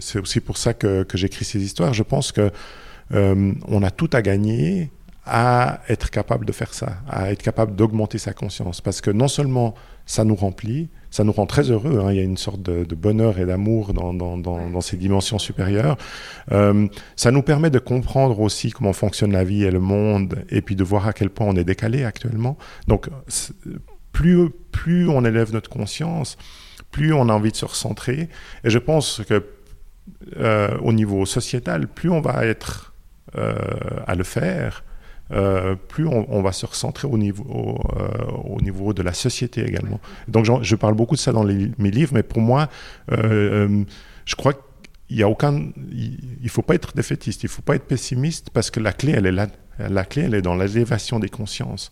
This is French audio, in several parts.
c'est aussi pour ça que, que j'écris ces histoires. Je pense que euh, on a tout à gagner à être capable de faire ça, à être capable d'augmenter sa conscience. Parce que non seulement ça nous remplit, ça nous rend très heureux, hein, il y a une sorte de, de bonheur et d'amour dans, dans, dans, dans, ces dimensions supérieures, euh, ça nous permet de comprendre aussi comment fonctionne la vie et le monde, et puis de voir à quel point on est décalé actuellement. Donc, plus, plus on élève notre conscience, plus on a envie de se recentrer, et je pense que euh, au niveau sociétal, plus on va être euh, à le faire, euh, plus on, on, va se recentrer au niveau, au, euh, au, niveau de la société également. Donc je parle beaucoup de ça dans les, mes livres, mais pour moi, euh, je crois qu'il n'y a aucun... Il ne faut pas être défaitiste, il ne faut pas être pessimiste, parce que la clé, elle est là. La clé, elle est dans l'élévation des consciences.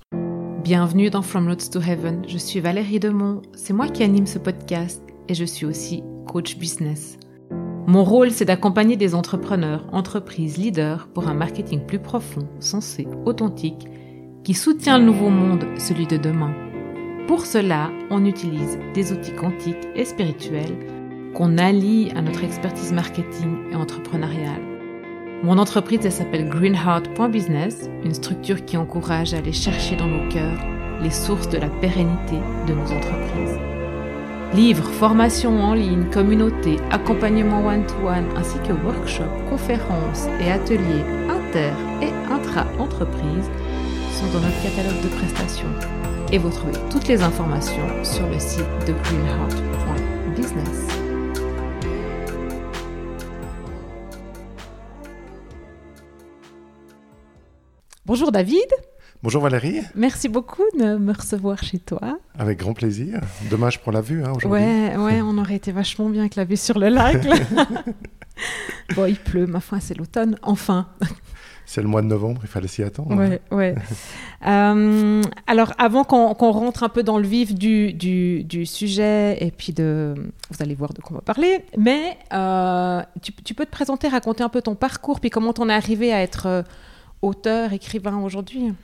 Bienvenue dans From Roads to Heaven. Je suis Valérie Demont. C'est moi qui anime ce podcast et je suis aussi coach business. Mon rôle, c'est d'accompagner des entrepreneurs, entreprises, leaders pour un marketing plus profond, sensé, authentique, qui soutient le nouveau monde, celui de demain. Pour cela, on utilise des outils quantiques et spirituels qu'on allie à notre expertise marketing et entrepreneuriale. Mon entreprise, elle s'appelle greenheart.business, une structure qui encourage à aller chercher dans nos cœurs les sources de la pérennité de nos entreprises. Livres, formations en ligne, communautés, accompagnement one-to-one, ainsi que workshops, conférences et ateliers inter- et intra-entreprises sont dans notre catalogue de prestations. Et vous trouvez toutes les informations sur le site de greenheart.business. Bonjour David. Bonjour Valérie. Merci beaucoup de me recevoir chez toi. Avec grand plaisir. Dommage pour la vue hein, aujourd'hui. Ouais, ouais, on aurait été vachement bien avec la vue sur le lac. bon, il pleut, ma foi, c'est l'automne, enfin. C'est le mois de novembre, il fallait s'y attendre. Ouais, ouais. euh, alors, avant qu'on qu rentre un peu dans le vif du, du, du, sujet, et puis de. Vous allez voir de quoi on va parler, mais euh, tu, tu, peux te présenter, raconter un peu ton parcours, puis comment t'en es arrivé à être euh, auteur, écrivain aujourd'hui?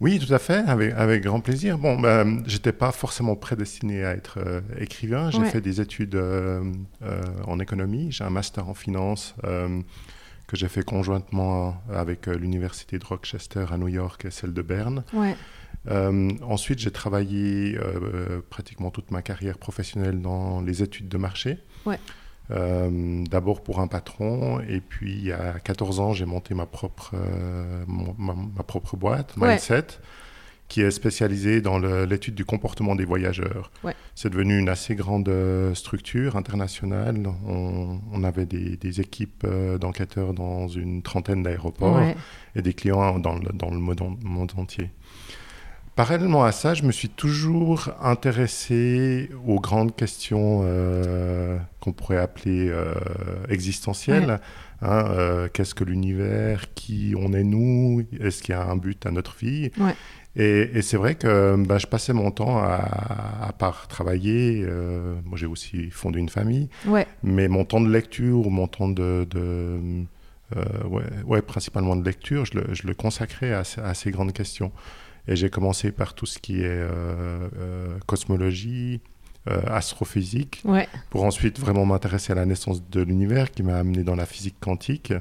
Oui, tout à fait, avec, avec grand plaisir. Bon, ben, j'étais pas forcément prédestiné à être euh, écrivain. J'ai ouais. fait des études euh, euh, en économie. J'ai un master en finance que j'ai fait conjointement avec l'université de Rochester à New York et celle de Berne. Ouais. ensuite, j'ai travaillé pratiquement toute ma carrière professionnelle dans les études de marché. Ouais. Euh, d'abord pour un patron, et puis a 14 ans, j'ai monté ma propre, euh, mon, ma, ma, propre boîte, Mindset, ouais. qui est spécialisée dans l'étude du comportement des voyageurs. Ouais. C'est devenu une assez grande euh, structure internationale. On, on avait des, des équipes d'enquêteurs dans une trentaine d'aéroports ouais. et des clients dans le, dans le monde, monde entier. Parallèlement à ça, je me suis toujours intéressé aux grandes questions euh, qu'on pourrait appeler euh, existentielles. Ouais. Hein, euh, Qu'est-ce que l'univers Qui on est nous Est-ce qu'il y a un but à notre vie? Ouais. Et, et c'est vrai que bah, je passais mon temps à, à part travailler. moi, j'ai aussi fondé une famille. Ouais. Mais mon temps de lecture ou mon temps de, de ouais, ouais, principalement de lecture, je le, je le consacrais à, à ces grandes questions. Et j'ai commencé par tout ce qui est euh, euh, cosmologie, euh, astrophysique, ouais. pour ensuite vraiment m'intéresser à la naissance de l'univers qui m'a amené dans la physique quantique.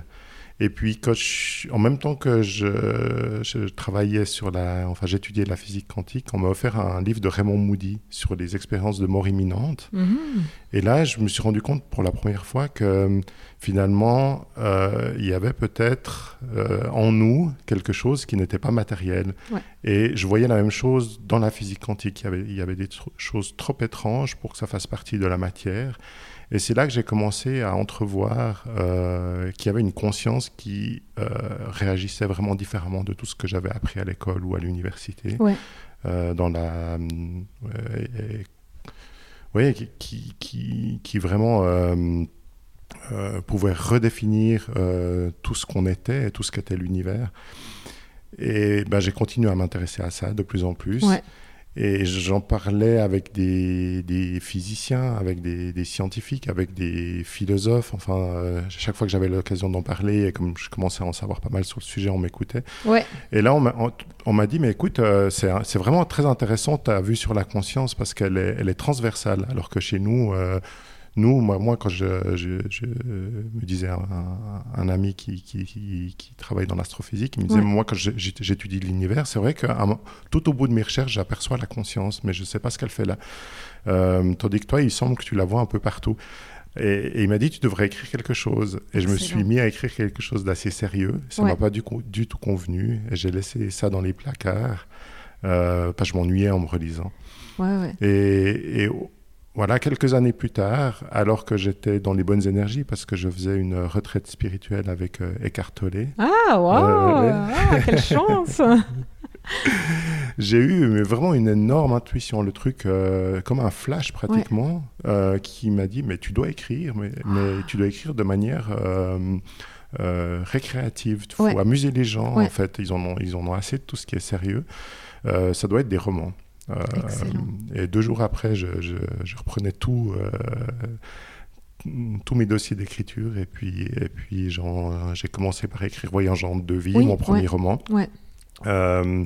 Et puis, quand je, en même temps que je, je, travaillais sur la, enfin, j'étudiais la physique quantique, on m'a offert un livre de Raymond Moody sur les expériences de mort imminente. Mm -hmm. Et là, je me suis rendu compte pour la première fois que finalement, euh, il y avait peut-être euh, en nous quelque chose qui n'était pas matériel. Ouais. Et je voyais la même chose dans la physique quantique. Il y avait, il y avait des tr choses trop étranges pour que ça fasse partie de la matière. Et c'est là que j'ai commencé à entrevoir euh, qu'il y avait une conscience qui euh, réagissait vraiment différemment de tout ce que j'avais appris à l'école ou à l'université. Ouais. Euh, dans la. oui, qui, qui, qui, vraiment pouvait redéfinir tout ce qu'on était et tout ce qu'était l'univers. Et ben, j'ai continué à m'intéresser à ça de plus en plus. Ouais. Et j'en parlais avec des, des, physiciens, avec des, des, scientifiques, avec des philosophes. Enfin, euh, chaque fois que j'avais l'occasion d'en parler, et comme je commençais à en savoir pas mal sur le sujet, on m'écoutait. Ouais. Et là, on m'a dit, mais écoute, euh, c'est vraiment très intéressant ta vue sur la conscience parce qu'elle est, elle est transversale, alors que chez nous, euh, nous, moi, moi quand je, me disais un, ami qui, qui, travaille dans l'astrophysique, il me disait, moi, quand j'étudie l'univers, c'est vrai que tout au bout de mes recherches, j'aperçois la conscience, mais je ne sais pas ce qu'elle fait là. Euh, tandis que toi, il semble que tu la vois un peu partout. Et, il m'a dit, tu devrais écrire quelque chose. Et je me suis mis à écrire quelque chose d'assez sérieux. Ça ne m'a pas du, du, tout convenu. Et j'ai laissé ça dans les placards, euh, parce que je m'ennuyais en me relisant. Ouais, et, et voilà, quelques années plus tard, alors que j'étais dans les bonnes énergies, parce que je faisais une retraite spirituelle avec euh, Eckhart Tolle. Ah, waouh euh, ah, Quelle chance J'ai eu mais vraiment une énorme intuition, le truc euh, comme un flash pratiquement, qui m'a dit mais tu dois écrire, mais, tu dois écrire de manière récréative. Il faut amuser les gens en fait. Ils en ont ils en ont assez de tout ce qui est sérieux. ça doit être des romans. Euh, et deux jours après, je, reprenais tout euh, tous mes dossiers d'écriture et puis, et puis j'ai commencé par écrire Voyageant de vie, mon premier roman. Ouais. Euh,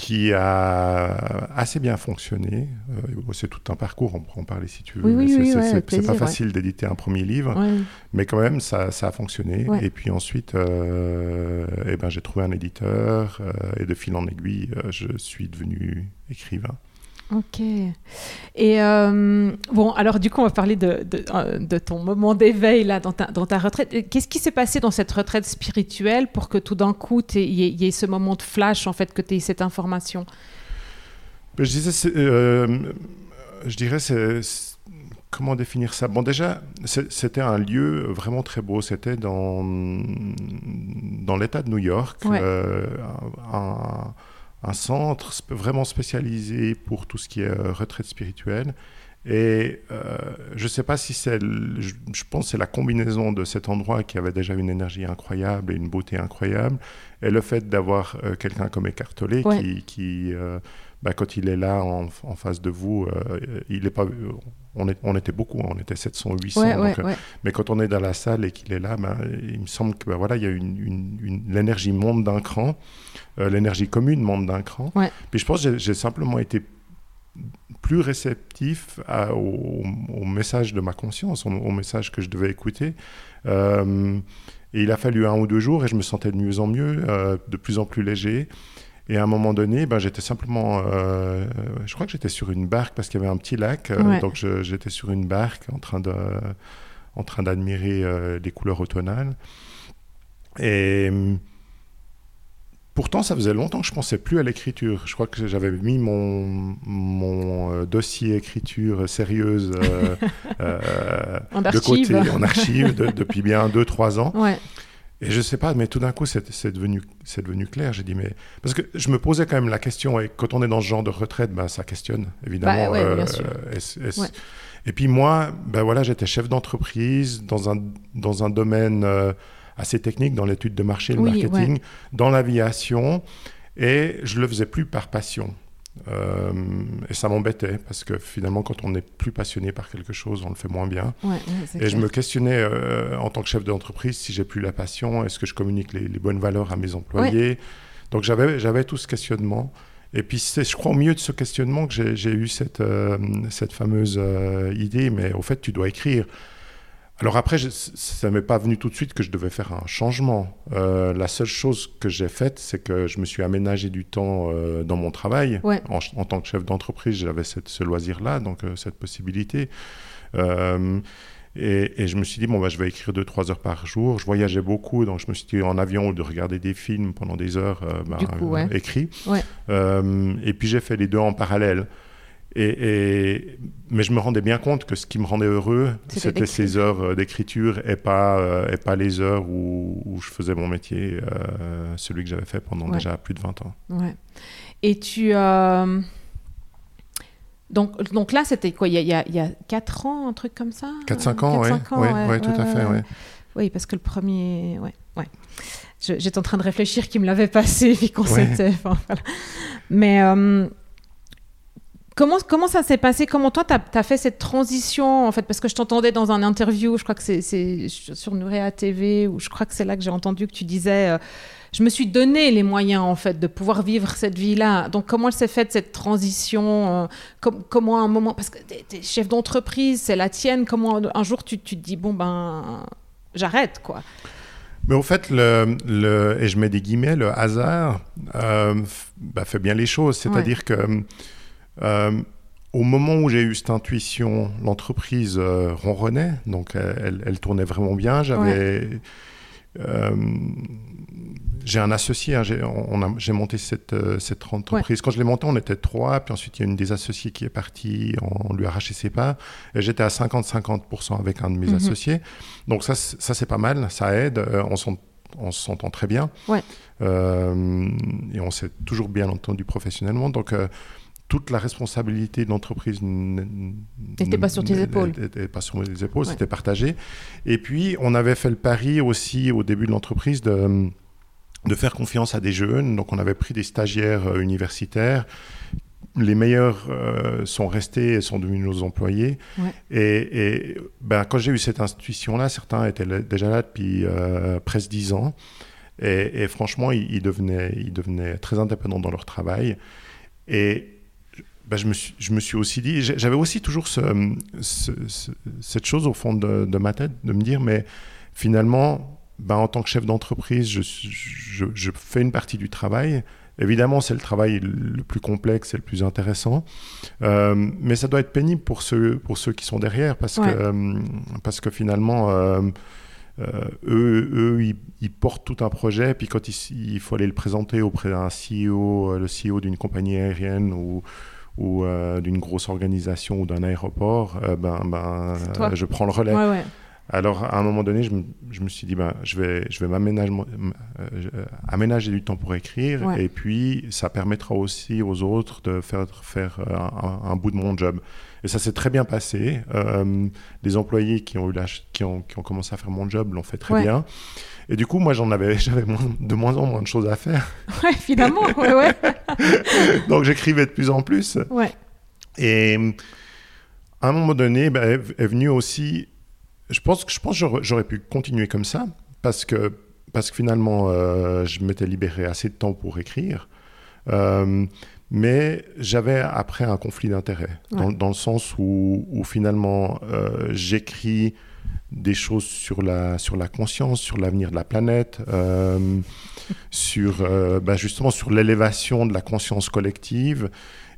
qui a assez bien fonctionné. Euh, c'est tout un parcours, on pourra en parler si tu veux. Oui, oui, c'est pas facile d'éditer un premier livre, mais quand même, ça, ça a fonctionné. Et puis ensuite, euh, eh ben, j'ai trouvé un éditeur, euh, et de fil en aiguille, je suis devenu écrivain. Ok. Et euh, bon, alors du coup, on va parler de, de, euh, ton moment d'éveil là dans ta, dans ta retraite. Qu'est-ce qui s'est passé dans cette retraite spirituelle pour que tout d'un coup, il y, ait ce moment de flash, en fait, que tu aies cette information? Ben, Je disais, euh, je dirais, c'est comment définir ça? Bon, déjà, c'était un lieu vraiment très beau. C'était dans, dans l'État de New York. un, un centre vraiment spécialisé pour tout ce qui est euh, retraite spirituelle. Et euh, je ne sais pas si c'est, je, pense que c'est la combinaison de cet endroit qui avait déjà une énergie incroyable et une beauté incroyable, et le fait d'avoir euh, quelqu'un comme Eckhart Tolle qui, qui bah, quand il est là en, en face de vous, il est pas, on, est, on, était beaucoup, on était 700, 800, mais quand on est dans la salle et qu'il est là, bah, il me semble que bah, voilà, il y a une, une, l'énergie monte d'un cran. Euh, l'énergie commune monte d'un cran. Puis je pense que j'ai simplement été plus réceptif au, message de ma conscience, au, message que je devais écouter. Euh, et il a fallu un ou deux jours et je me sentais de mieux en mieux, euh, de plus en plus léger. Et à un moment donné, ben, j'étais simplement, je crois que j'étais sur une barque parce qu'il y avait un petit lac, donc j'étais sur une barque en train de, en train d'admirer les couleurs automnales. Et Pourtant, ça faisait longtemps que je pensais plus à l'écriture. Je crois que j'avais mis mon, mon euh, dossier écriture sérieuse euh, euh, de côté, en archive, depuis bien 2-3 ans. Et je sais pas, mais tout d'un coup, c'est devenu, devenu clair. J'ai dit, mais. Parce que je me posais quand même la question, et quand on est dans ce genre de retraite, ben, ça questionne, évidemment. Bah, bien sûr. Et puis moi, ben voilà, j'étais chef d'entreprise dans un, dans un domaine assez technique dans l'étude de marché, le marketing, dans l'aviation, et je le faisais plus par passion. Euh, et ça m'embêtait parce que finalement, quand on n'est plus passionné par quelque chose, on le fait moins bien. et je me questionnais euh, en tant que chef d'entreprise si j'ai plus la passion, est-ce que je communique les, bonnes valeurs à mes employés? Donc j'avais tout ce questionnement. Et puis c'est, je crois, au milieu de ce questionnement que j'ai eu cette, euh, cette fameuse idée, mais au fait, tu dois écrire. Alors après, ça ne m'est pas venu tout de suite que je devais faire un changement. Euh, la seule chose que j'ai faite, c'est que je me suis aménagé du temps euh, dans mon travail. En, tant que chef d'entreprise, j'avais ce loisir-là, donc euh, cette possibilité. Et, je me suis dit, bon, bah, je vais écrire 2-3 heures par jour. Je voyageais beaucoup, donc je me suis dit en avion de regarder des films pendant des heures bah, écrits. et puis j'ai fait les deux en parallèle. Et, mais je me rendais bien compte que ce qui me rendait heureux, c'était ces heures euh, d'écriture et pas, euh, et pas les heures où, où, je faisais mon métier, euh, celui que j'avais fait pendant déjà plus de 20 ans. Ouais. Et tu... Donc, donc là, c'était quoi il y, a, il y, a, 4 ans, un truc comme ça? 4-5 ans, oui, ouais, ouais, tout à fait. Oui, parce que le premier... Ouais, ouais. J'étais en train de réfléchir qui me l'avait passé, puis qu'on s'était... Enfin, voilà. Mais comment, comment ça s'est passé? Comment toi, tu as, fait cette transition en fait? Parce que je t'entendais dans un interview, je crois que c'est sur Nurea TV, ou je crois que c'est là que j'ai entendu que tu disais je me suis donné les moyens en fait de pouvoir vivre cette vie-là. Donc comment elle s'est faite cette transition euh, Comment un moment parce que tu es, chef d'entreprise, c'est la tienne. Comment un jour tu, tu te dis bon ben j'arrête quoi? Mais au fait, le, le, et je mets des guillemets, le hasard euh, bah, fait bien les choses. C'est-à-dire que euh, au moment où j'ai eu cette intuition, l'entreprise ronronnait, donc elle, elle, tournait vraiment bien. J'avais j'ai un associé, hein, j'ai monté cette, euh, cette entreprise. Quand je l'ai montée, on était trois, puis ensuite il y a une des associés qui est partie, on, lui a arraché ses parts, et j'étais à 50-50% avec un de mes mhm. associés. Donc ça, ça c'est pas mal, ça aide, euh, on s'entend très bien, ouais. euh, et on s'est toujours bien entendu professionnellement. Donc euh, toute la responsabilité de l'entreprise n'était pas sur tes épaules. N'était pas sur mes épaules, c'était partagé. Et puis, on avait fait le pari aussi au début de l'entreprise de de faire confiance à des jeunes. Donc on avait pris des stagiaires euh, universitaires. Les meilleurs euh, sont restés et sont devenus nos employés. Et, ben, quand j'ai eu cette institution-là, certains étaient déjà là depuis euh, presque dix ans. Et, franchement, ils, devenaient, ils devenaient très indépendants dans leur travail. Et ben, je, me suis, je me suis aussi dit, j'avais aussi toujours ce, cette chose au fond de, de ma tête, de me dire, mais finalement, ben, en tant que chef d'entreprise, je, je, fais une partie du travail. Évidemment, c'est le travail le plus complexe et le plus intéressant, euh, mais ça doit être pénible pour ceux, pour ceux qui sont derrière, parce, que, euh, parce que finalement, euh, eux, eux ils, portent tout un projet, puis quand il, faut aller le présenter auprès d'un CEO, le CEO d'une compagnie aérienne ou, ou d'une grosse organisation ou d'un aéroport, ben, ben je prends le relais. Ouais, alors, à un moment donné, je me, je me suis dit, ben, je vais, je vais m'aménager euh, aménager du temps pour écrire, et puis ça permettra aussi aux autres de faire, faire euh, un, bout de mon job. Et ça s'est très bien passé. Euh, les employés qui ont, eu la, qui, ont, qui ont commencé à faire mon job l'ont fait très bien. Et du coup, moi, j'en avais, j'avais de moins en moins de choses à faire. Ouais, finalement, ouais, ouais. Donc, j'écrivais de plus en plus. Ouais. Et à un moment donné, ben, est venu aussi je pense que je pense j'aurais pu continuer comme ça parce que parce que finalement euh, je m'étais libéré assez de temps pour écrire. Euh, mais j'avais après un conflit d'intérêts, dans, dans, le sens où, où finalement euh, j'écris des choses sur la, sur la conscience, sur l'avenir de la planète, sur bah justement sur l'élévation de la conscience collective.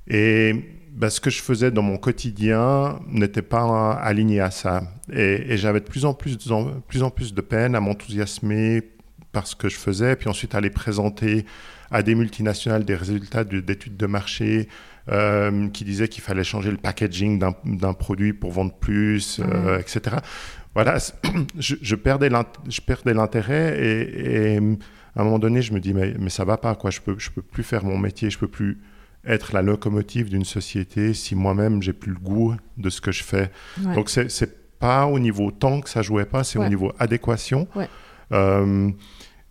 Et bah, ce que je faisais dans mon quotidien n'était pas aligné à ça. Et, j'avais de plus en plus, de, plus en plus de peine à m'enthousiasmer par ce que je faisais, puis ensuite à aller présenter à des multinationales des résultats d'études de marché euh, qui disaient qu'il fallait changer le packaging d'un produit pour vendre plus, euh, etc. Voilà, je, je perdais l'intérêt et, et, à un moment donné, je me dis mais, mais ça va pas quoi, je peux je peux plus faire mon métier, je peux plus être la locomotive d'une société si moi-même j'ai plus le goût de ce que je fais. Donc c'est pas au niveau temps que ça jouait pas, c'est au niveau adéquation. Euh,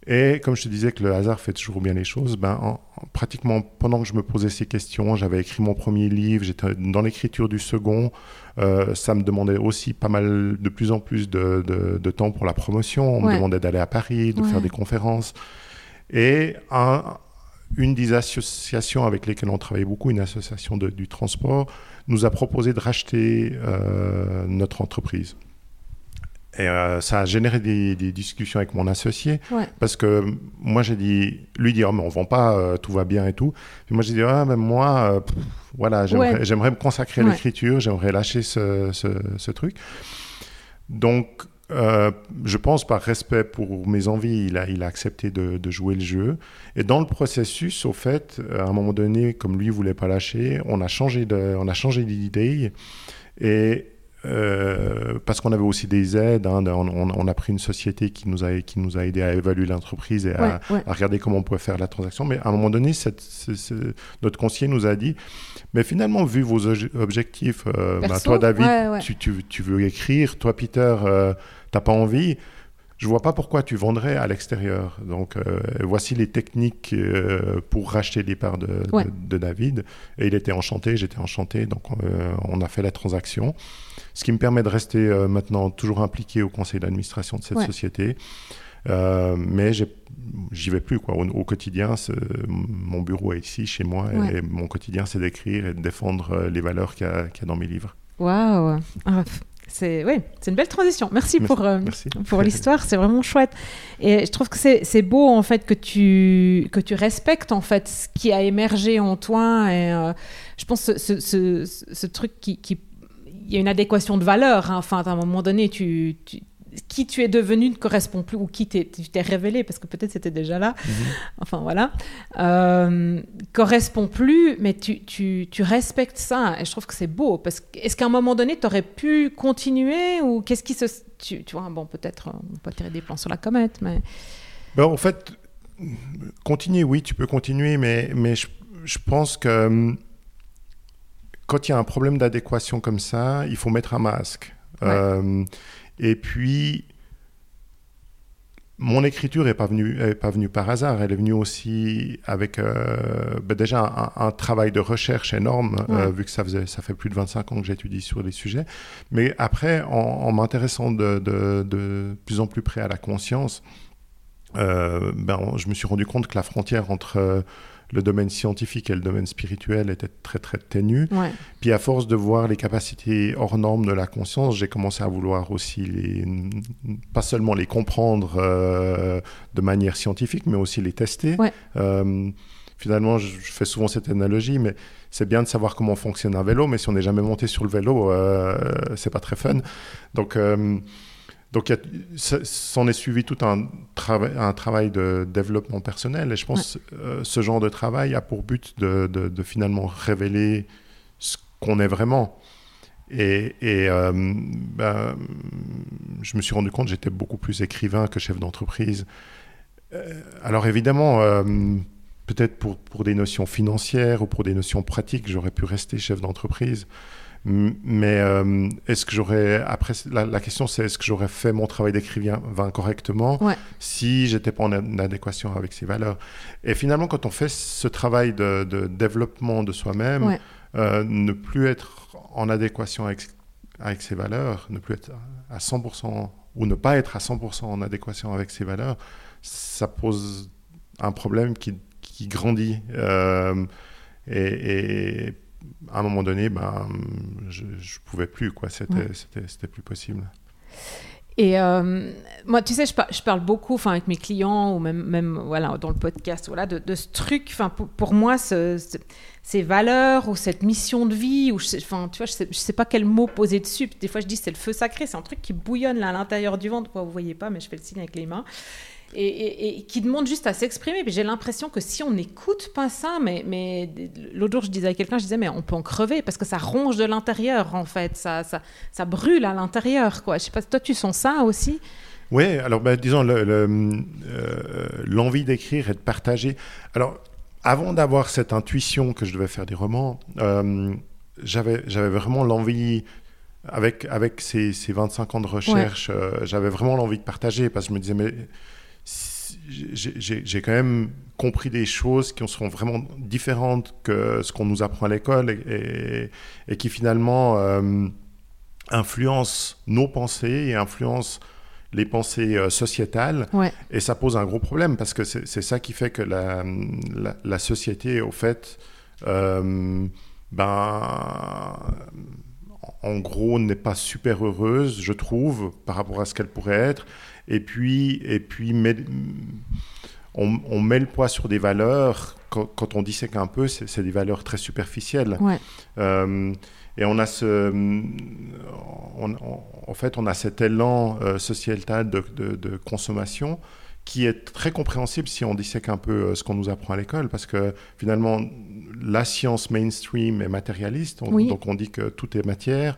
et comme je te disais que le hasard fait toujours bien les choses, ben, pratiquement pendant que je me posais ces questions, j'avais écrit mon premier livre, j'étais dans l'écriture du second. Euh, ça me demandait aussi pas mal, de plus en plus de, de, temps pour la promotion. On me demandait d'aller à Paris, de faire des conférences. Et un, une des associations avec lesquelles on travaille beaucoup, une association du transport, nous a proposé de racheter euh, notre entreprise. Et euh, ça a généré des, discussions avec mon associé parce que moi j'ai dit, lui dit oh mais on vend pas, euh, tout va bien et tout. Puis moi j'ai dit ah mais moi voilà j'aimerais me consacrer à l'écriture, j'aimerais lâcher ce, ce, truc. Donc euh, je pense par respect pour mes envies, il a, il a accepté de, jouer le jeu. Et dans le processus, au fait, à un moment donné, comme lui ne voulait pas lâcher, on a changé d'idée. Et euh, parce qu'on avait aussi des aides, hein, on, a pris une société qui nous a, qui nous a aidé à évaluer l'entreprise et à, regarder comment on pouvait faire la transaction. Mais à un moment donné, cette, notre conseiller nous a dit, mais finalement, vu vos objectifs, euh, bah, toi David, Tu, tu, tu, veux écrire, toi Peter, tu n'as pas envie je vois pas pourquoi tu vendrais à l'extérieur. Donc, euh, voici les techniques euh, pour racheter les parts de, de, David. Et il était enchanté, j'étais enchanté. Donc, euh, on a fait la transaction. Ce qui me permet de rester maintenant toujours impliqué au conseil d'administration de cette société. mais j'y vais plus quoi. Au, quotidien, mon bureau est ici, chez moi, et mon quotidien, c'est d'écrire et de défendre les valeurs qu'il y, y, a dans mes livres. Waouh ah, c'est une belle transition. Merci, pour, euh, pour l'histoire, c'est vraiment chouette. Et je trouve que c'est beau en fait que tu, que tu respectes en fait ce qui a émergé en toi. Et euh, je pense ce, ce, ce, truc qui, qui, il y a une adéquation de valeur. Hein. Enfin, à un moment donné, tu, tu qui tu es devenu ne correspond plus ou qui tu t'es révélé, parce que peut-être c'était déjà là, mhm. enfin voilà, euh, correspond plus, mais tu, tu, tu, respectes ça et je trouve que c'est beau. Parce que, est-ce qu'à un moment donné, tu aurais pu continuer ou qu'est-ce qui se. Tu, tu vois, bon, peut-être, on peut tirer des plans sur la comète, mais. Ben, en fait, continuer, oui, tu peux continuer, mais, mais je, je pense que hum, quand il y a un problème d'adéquation comme ça, il faut mettre un masque. Euh, et puis, mon écriture n'est pas, venue, pas venue par hasard. Elle est venue aussi avec euh, ben déjà un, travail de recherche énorme, euh, vu que ça, faisait, ça fait plus de 25 ans que j'étudie sur les sujets. Mais après, en, m'intéressant de, de, plus en plus près à la conscience, euh, ben, je me suis rendu compte que la frontière entre le domaine scientifique et le domaine spirituel était très très ténu. Puis à force de voir les capacités hors normes de la conscience, j'ai commencé à vouloir aussi les, pas seulement les comprendre euh, de manière scientifique, mais aussi les tester. Euh, finalement, je, fais souvent cette analogie, mais c'est bien de savoir comment fonctionne un vélo, mais si on n'est jamais monté sur le vélo, euh, c'est pas très fun. Donc euh, donc, s'en est suivi tout un, un, travail de développement personnel. Et je pense que euh, ce genre de travail a pour but de, de, finalement révéler ce qu'on est vraiment. Et, et euh, ben, je me suis rendu compte que j'étais beaucoup plus écrivain que chef d'entreprise. Euh, alors évidemment, peut-être pour, pour, des notions financières ou pour des notions pratiques, j'aurais pu rester chef d'entreprise. Mais euh, est-ce que j'aurais, après, la, question c'est est-ce que j'aurais fait mon travail d'écrivain correctement si j'étais pas en adéquation avec ses valeurs? Et finalement, quand on fait ce travail de, développement de soi-même, euh, ne plus être en adéquation avec, avec ses valeurs, ne plus être à 100% ou ne pas être à 100% en adéquation avec ses valeurs, ça pose un problème qui, qui grandit. Euh, et, et à un moment donné, ben, je ne pouvais plus, quoi. C'était, c'était, plus possible. Et euh, moi, tu sais, je, je parle beaucoup enfin, avec mes clients ou même, même voilà, dans le podcast voilà, de, de ce truc. Enfin, pour, pour moi, ce, ces valeurs ou cette mission de vie, ou enfin, tu vois, je sais, je sais pas quel mot poser dessus. Des fois, je dis c'est le feu sacré, c'est un truc qui bouillonne là, à l'intérieur du ventre. Vous voyez pas, mais je fais le signe avec les mains et, qui demande juste à s'exprimer. J'ai l'impression que si on n'écoute pas ça, mais, mais l'autre jour je disais à quelqu'un, je disais mais on peut en crever parce que ça ronge de l'intérieur en fait, ça, ça, ça brûle à l'intérieur quoi. Je sais pas, toi tu sens ça aussi? Oui, alors ben, disons euh, l'envie d'écrire et de partager. Alors avant d'avoir cette intuition que je devais faire des romans, euh, j'avais vraiment l'envie avec, avec ces, ces, 25 ans de recherche, euh, j'avais vraiment l'envie de partager parce que je me disais, mais j'ai quand même compris des choses qui sont vraiment différentes que ce qu'on nous apprend à l'école et, et, qui finalement euh, influencent nos pensées et influencent les pensées euh, sociétales. Et ça pose un gros problème parce que c'est ça qui fait que la, la, société, au fait, euh, ben, en gros, n'est pas super heureuse, je trouve, par rapport à ce qu'elle pourrait être. Et puis, et puis on, met le poids sur des valeurs. Quand, on dissèque un peu, c'est des valeurs très superficielles. Euh, et on a ce, en fait, on a cet élan euh, sociétal de, de, consommation qui est très compréhensible si on dissèque un peu euh, ce qu'on nous apprend à l'école, parce que finalement, la science mainstream est matérialiste, donc on dit que tout est matière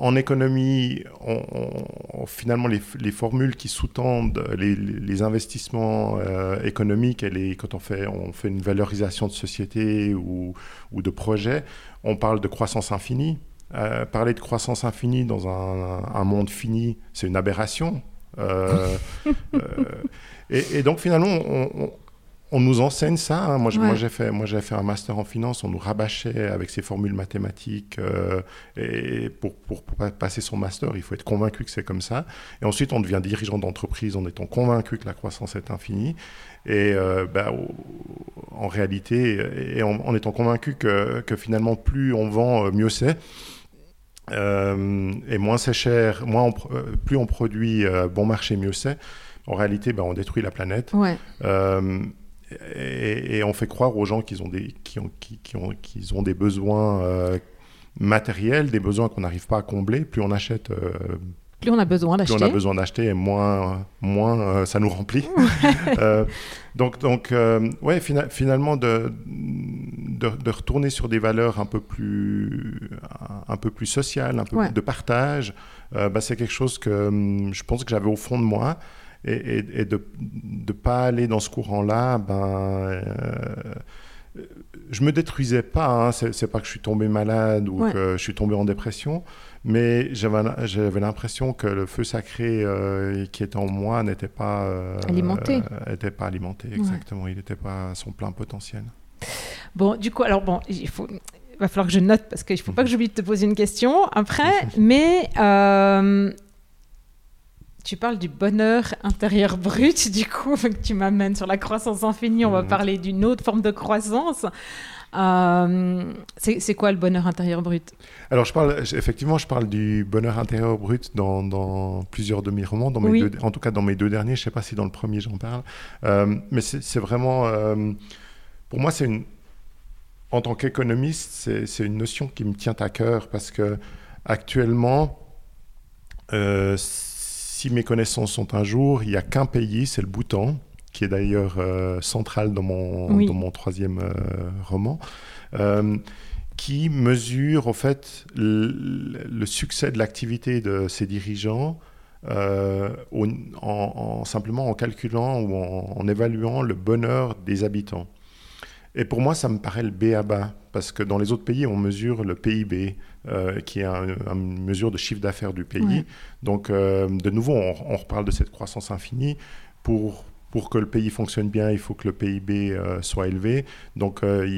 en économie, finalement, les, formules qui sous-tendent les, investissements euh, économiques, et quand on fait, on fait une valorisation de société ou, de projet, on parle de croissance infinie. Euh, parler de croissance infinie dans un, monde fini, c'est une aberration. Euh, euh, et, donc finalement, on, nous enseigne ça. Hein. Moi, j'ai fait, moi, j'ai fait un master en finance. On nous rabâchait avec ces formules mathématiques. et pour, pour, passer son master, il faut être convaincu que c'est comme ça. Et ensuite, on devient dirigeant d'entreprise en étant convaincu que la croissance est infinie. Et bah, en réalité, et en, étant convaincu que, que, finalement, plus on vend, mieux c'est. Euh, et moins c'est cher, moins euh, plus on produit euh, bon marché, mieux c'est. En réalité, ben, on détruit la planète. Et, on fait croire aux gens qu'ils ont des, qui ont, qui, ont, qu'ils ont des besoins matériels, des besoins qu'on n'arrive pas à combler. Plus on achète plus on a besoin d'acheter. Plus on a besoin d'acheter et moins, moins euh, ça nous remplit. Euh, donc, donc euh, ouais, finalement, de, de, retourner sur des valeurs un peu plus, un, peu plus sociales, un peu plus de partage, bah, c'est quelque chose que hum, je pense que j'avais au fond de moi. Et, et, de ne pas aller dans ce courant-là, ben je me détruisais pas. Hein. C'est pas que je suis tombé malade ou que je suis tombé en dépression, mais j'avais l'impression que le feu sacré euh, qui était en moi n'était pas euh, alimenté. Euh, pas alimenté, exactement. Il n'était pas à son plein potentiel. Bon, du coup, alors bon, il faut. va falloir que je note parce qu'il ne faut pas que j'oublie de te poser une question après. mais tu parles du bonheur intérieur brut, du coup, que tu m'amènes sur la croissance infinie. On va mhm. parler d'une autre forme de croissance. Euh, c'est quoi le bonheur intérieur brut? Alors, je parle, effectivement, je parle du bonheur intérieur brut dans, plusieurs de mes romans, dans mes deux, en tout cas dans mes deux derniers. Je ne sais pas si dans le premier j'en parle. Euh, mais c'est vraiment. Euh, pour moi, c'est une. En tant qu'économiste, c'est une notion qui me tient à cœur parce que actuellement, si mes connaissances sont un jour, il n'y a qu'un pays, c'est le Bhoutan, qui est d'ailleurs euh, central dans mon, dans mon troisième euh, roman, euh, qui mesure au fait le, succès de l'activité de ses dirigeants en, simplement en calculant ou en, évaluant le bonheur des habitants. Et pour moi, ça me paraît le B à bas, parce que dans les autres pays, on mesure le PIB, qui est une mesure de chiffre d'affaires du pays. Donc, de nouveau, on, on, reparle de cette croissance infinie. Pour, pour que le pays fonctionne bien, il faut que le PIB euh, soit élevé. Donc, euh,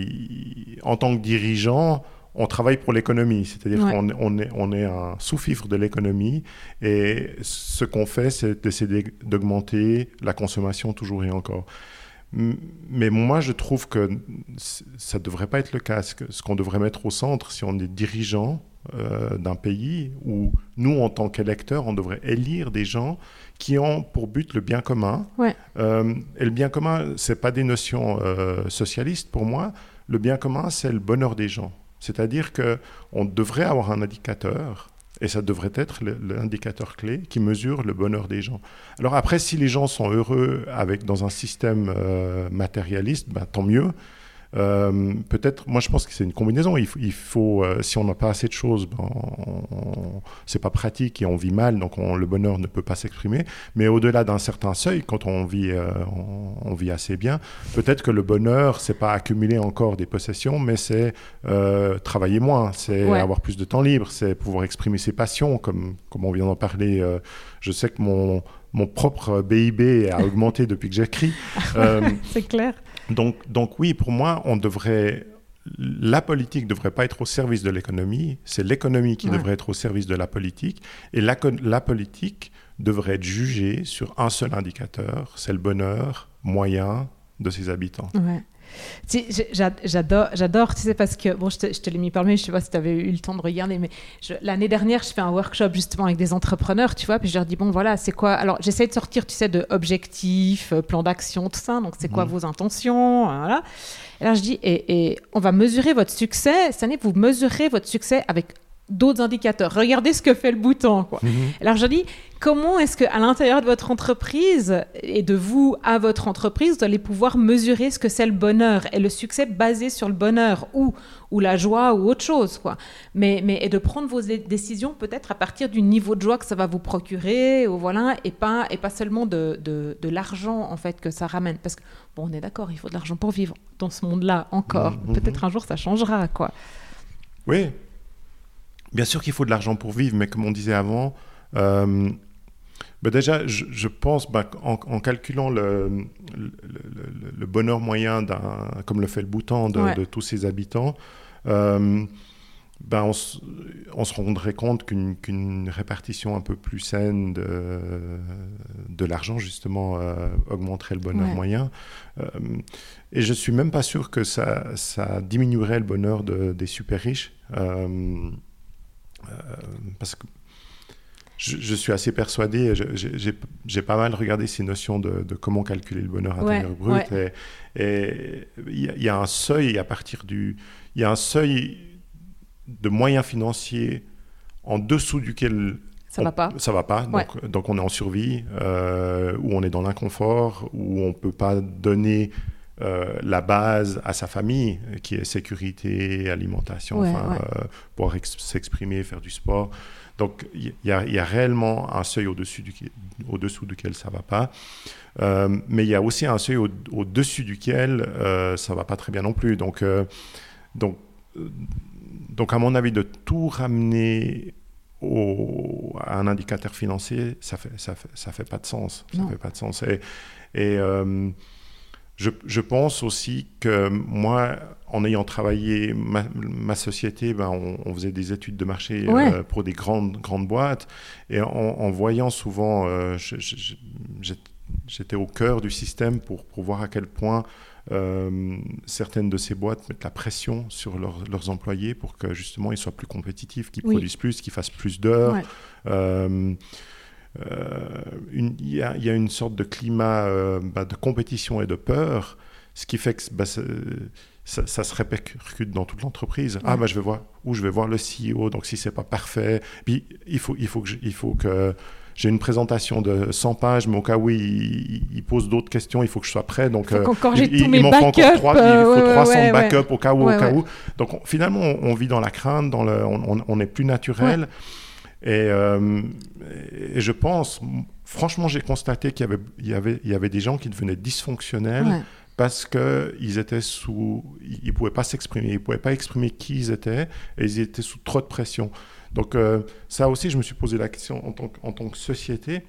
en tant que dirigeant, on travaille pour l'économie, c'est-à-dire qu'on on est, on est un sous-fifre de l'économie et ce qu'on fait, c'est d'essayer d'augmenter la consommation toujours et encore. Mais moi, je trouve que ça ne devrait pas être le cas. Ce qu'on devrait mettre au centre, si on est dirigeant euh, d'un pays, où nous, en tant qu'électeurs, on devrait élire des gens qui ont pour but le bien commun. Euh, et le bien commun, ce n'est pas des notions euh, socialistes pour moi. Le bien commun, c'est le bonheur des gens. C'est-à-dire qu'on devrait avoir un indicateur, et ça devrait être l'indicateur clé qui mesure le bonheur des gens. Alors après, si les gens sont heureux avec, dans un système euh, matérialiste, ben, tant mieux. Euh, peut-être, moi je pense que c'est une combinaison. Il, faut, euh, si on n'a pas assez de choses, ben, c'est pas pratique et on vit mal, donc le bonheur ne peut pas s'exprimer. Mais au-delà d'un certain seuil, quand on vit, euh, on, vit assez bien, peut-être que le bonheur, c'est pas accumuler encore des possessions, mais c'est travailler moins, c'est avoir plus de temps libre, c'est pouvoir exprimer ses passions, comme, comme on vient d'en parler. je sais que mon mon propre BIB a augmenté depuis que j'écris. c'est clair. Donc, donc oui, pour moi, on devrait la politique ne devrait pas être au service de l'économie, c'est l'économie qui devrait être au service de la politique, et la, la, politique devrait être jugée sur un seul indicateur, c'est le bonheur moyen de ses habitants. Ouais. J'adore, j'adore, tu sais, parce que, bon, je te, l'ai mis par le je sais pas si tu avais eu le temps de regarder, mais l'année dernière, je fais un workshop justement avec des entrepreneurs, tu vois, puis je leur dis, bon, voilà, c'est quoi Alors, j'essaie de sortir, tu sais, de objectifs, euh, plan d'action, tout ça, donc c'est quoi mmh. vos intentions, hein, voilà. Et là, je dis, et, et on va mesurer votre succès, cette année, vous mesurez votre succès avec d'autres indicateurs. Regardez ce que fait le bouton. Quoi. Mhm. Alors je dis, comment est-ce qu'à l'intérieur de votre entreprise et de vous à votre entreprise, vous allez pouvoir mesurer ce que c'est le bonheur et le succès basé sur le bonheur ou, ou la joie ou autre chose. Quoi. Mais, mais, et de prendre vos décisions peut-être à partir du niveau de joie que ça va vous procurer ou voilà, et, pas, et pas seulement de, de, de l'argent en fait que ça ramène. Parce que, bon, on est d'accord, il faut de l'argent pour vivre dans ce monde-là encore. Mhm. Peut-être un jour ça changera. quoi. Oui, bien sûr qu'il faut de l'argent pour vivre, mais comme on disait avant, euh, bah déjà, je, pense, bah, en, calculant le, le, bonheur moyen, comme le fait le Bhoutan, de, tous ses habitants, euh, ben on, on, se rendrait compte qu'une répartition un peu plus saine de, de l'argent, justement, euh, augmenterait le bonheur moyen. Euh, et je ne suis même pas sûr que ça, ça diminuerait le bonheur de, des super riches. Euh, parce que je, suis assez persuadé, j'ai pas mal regardé ces notions de, de comment calculer le bonheur intérieur brut. Et il y, a un seuil à partir du. Il y a un seuil de moyens financiers en dessous duquel ça va pas. Ça va pas. Donc, donc, on est en survie, euh, ou on est dans l'inconfort, où on peut pas donner euh, la base à sa famille, qui est sécurité, alimentation, euh, pouvoir s'exprimer, faire du sport. Donc il y, y, a réellement un seuil au-dessus du, au-dessous duquel ça va pas. mais il y a aussi un seuil au-dessus duquel ça va pas très bien non plus. Donc, donc donc, à mon avis, de tout ramener au, à un indicateur financier, ça fait, ça fait, ça fait pas de sens. Ça fait pas de sens. Et, et euh, je, je, pense aussi que moi, en ayant travaillé ma, société, ben on, faisait des études de marché euh, pour des grandes, grandes boîtes. Et en, voyant souvent, euh, j'étais au cœur du système pour, pour voir à quel point euh, certaines de ces boîtes mettent la pression sur leurs employés pour que justement ils soient plus compétitifs, qu'ils produisent plus, qu'ils fassent plus d'heures. Il y, a une sorte de climat bah, de compétition et de peur, ce qui fait que bah, ça, se répercute dans toute l'entreprise. Ah, bah, je vais voir où je vais voir le CEO, donc si c'est pas parfait, puis il faut, il faut que, il faut que j'ai une présentation de 100 pages, mais au cas où il, pose d'autres questions, il faut que je sois prêt. Donc, il, euh, il, il m'en faut encore trois, il faut 300 ouais, backups au cas où, au cas où. Donc finalement, on, vit dans la crainte, dans le, on, est plus naturel. Et, euh, et, je pense, franchement, j'ai constaté qu'il y avait, il y, avait, il y avait des gens qui devenaient dysfonctionnels parce qu'ils étaient sous, ils ne pouvaient pas s'exprimer, ils ne pouvaient pas exprimer qui ils étaient, et ils étaient sous trop de pression. Donc euh, ça aussi, je me suis posé la question en tant, en tant que société,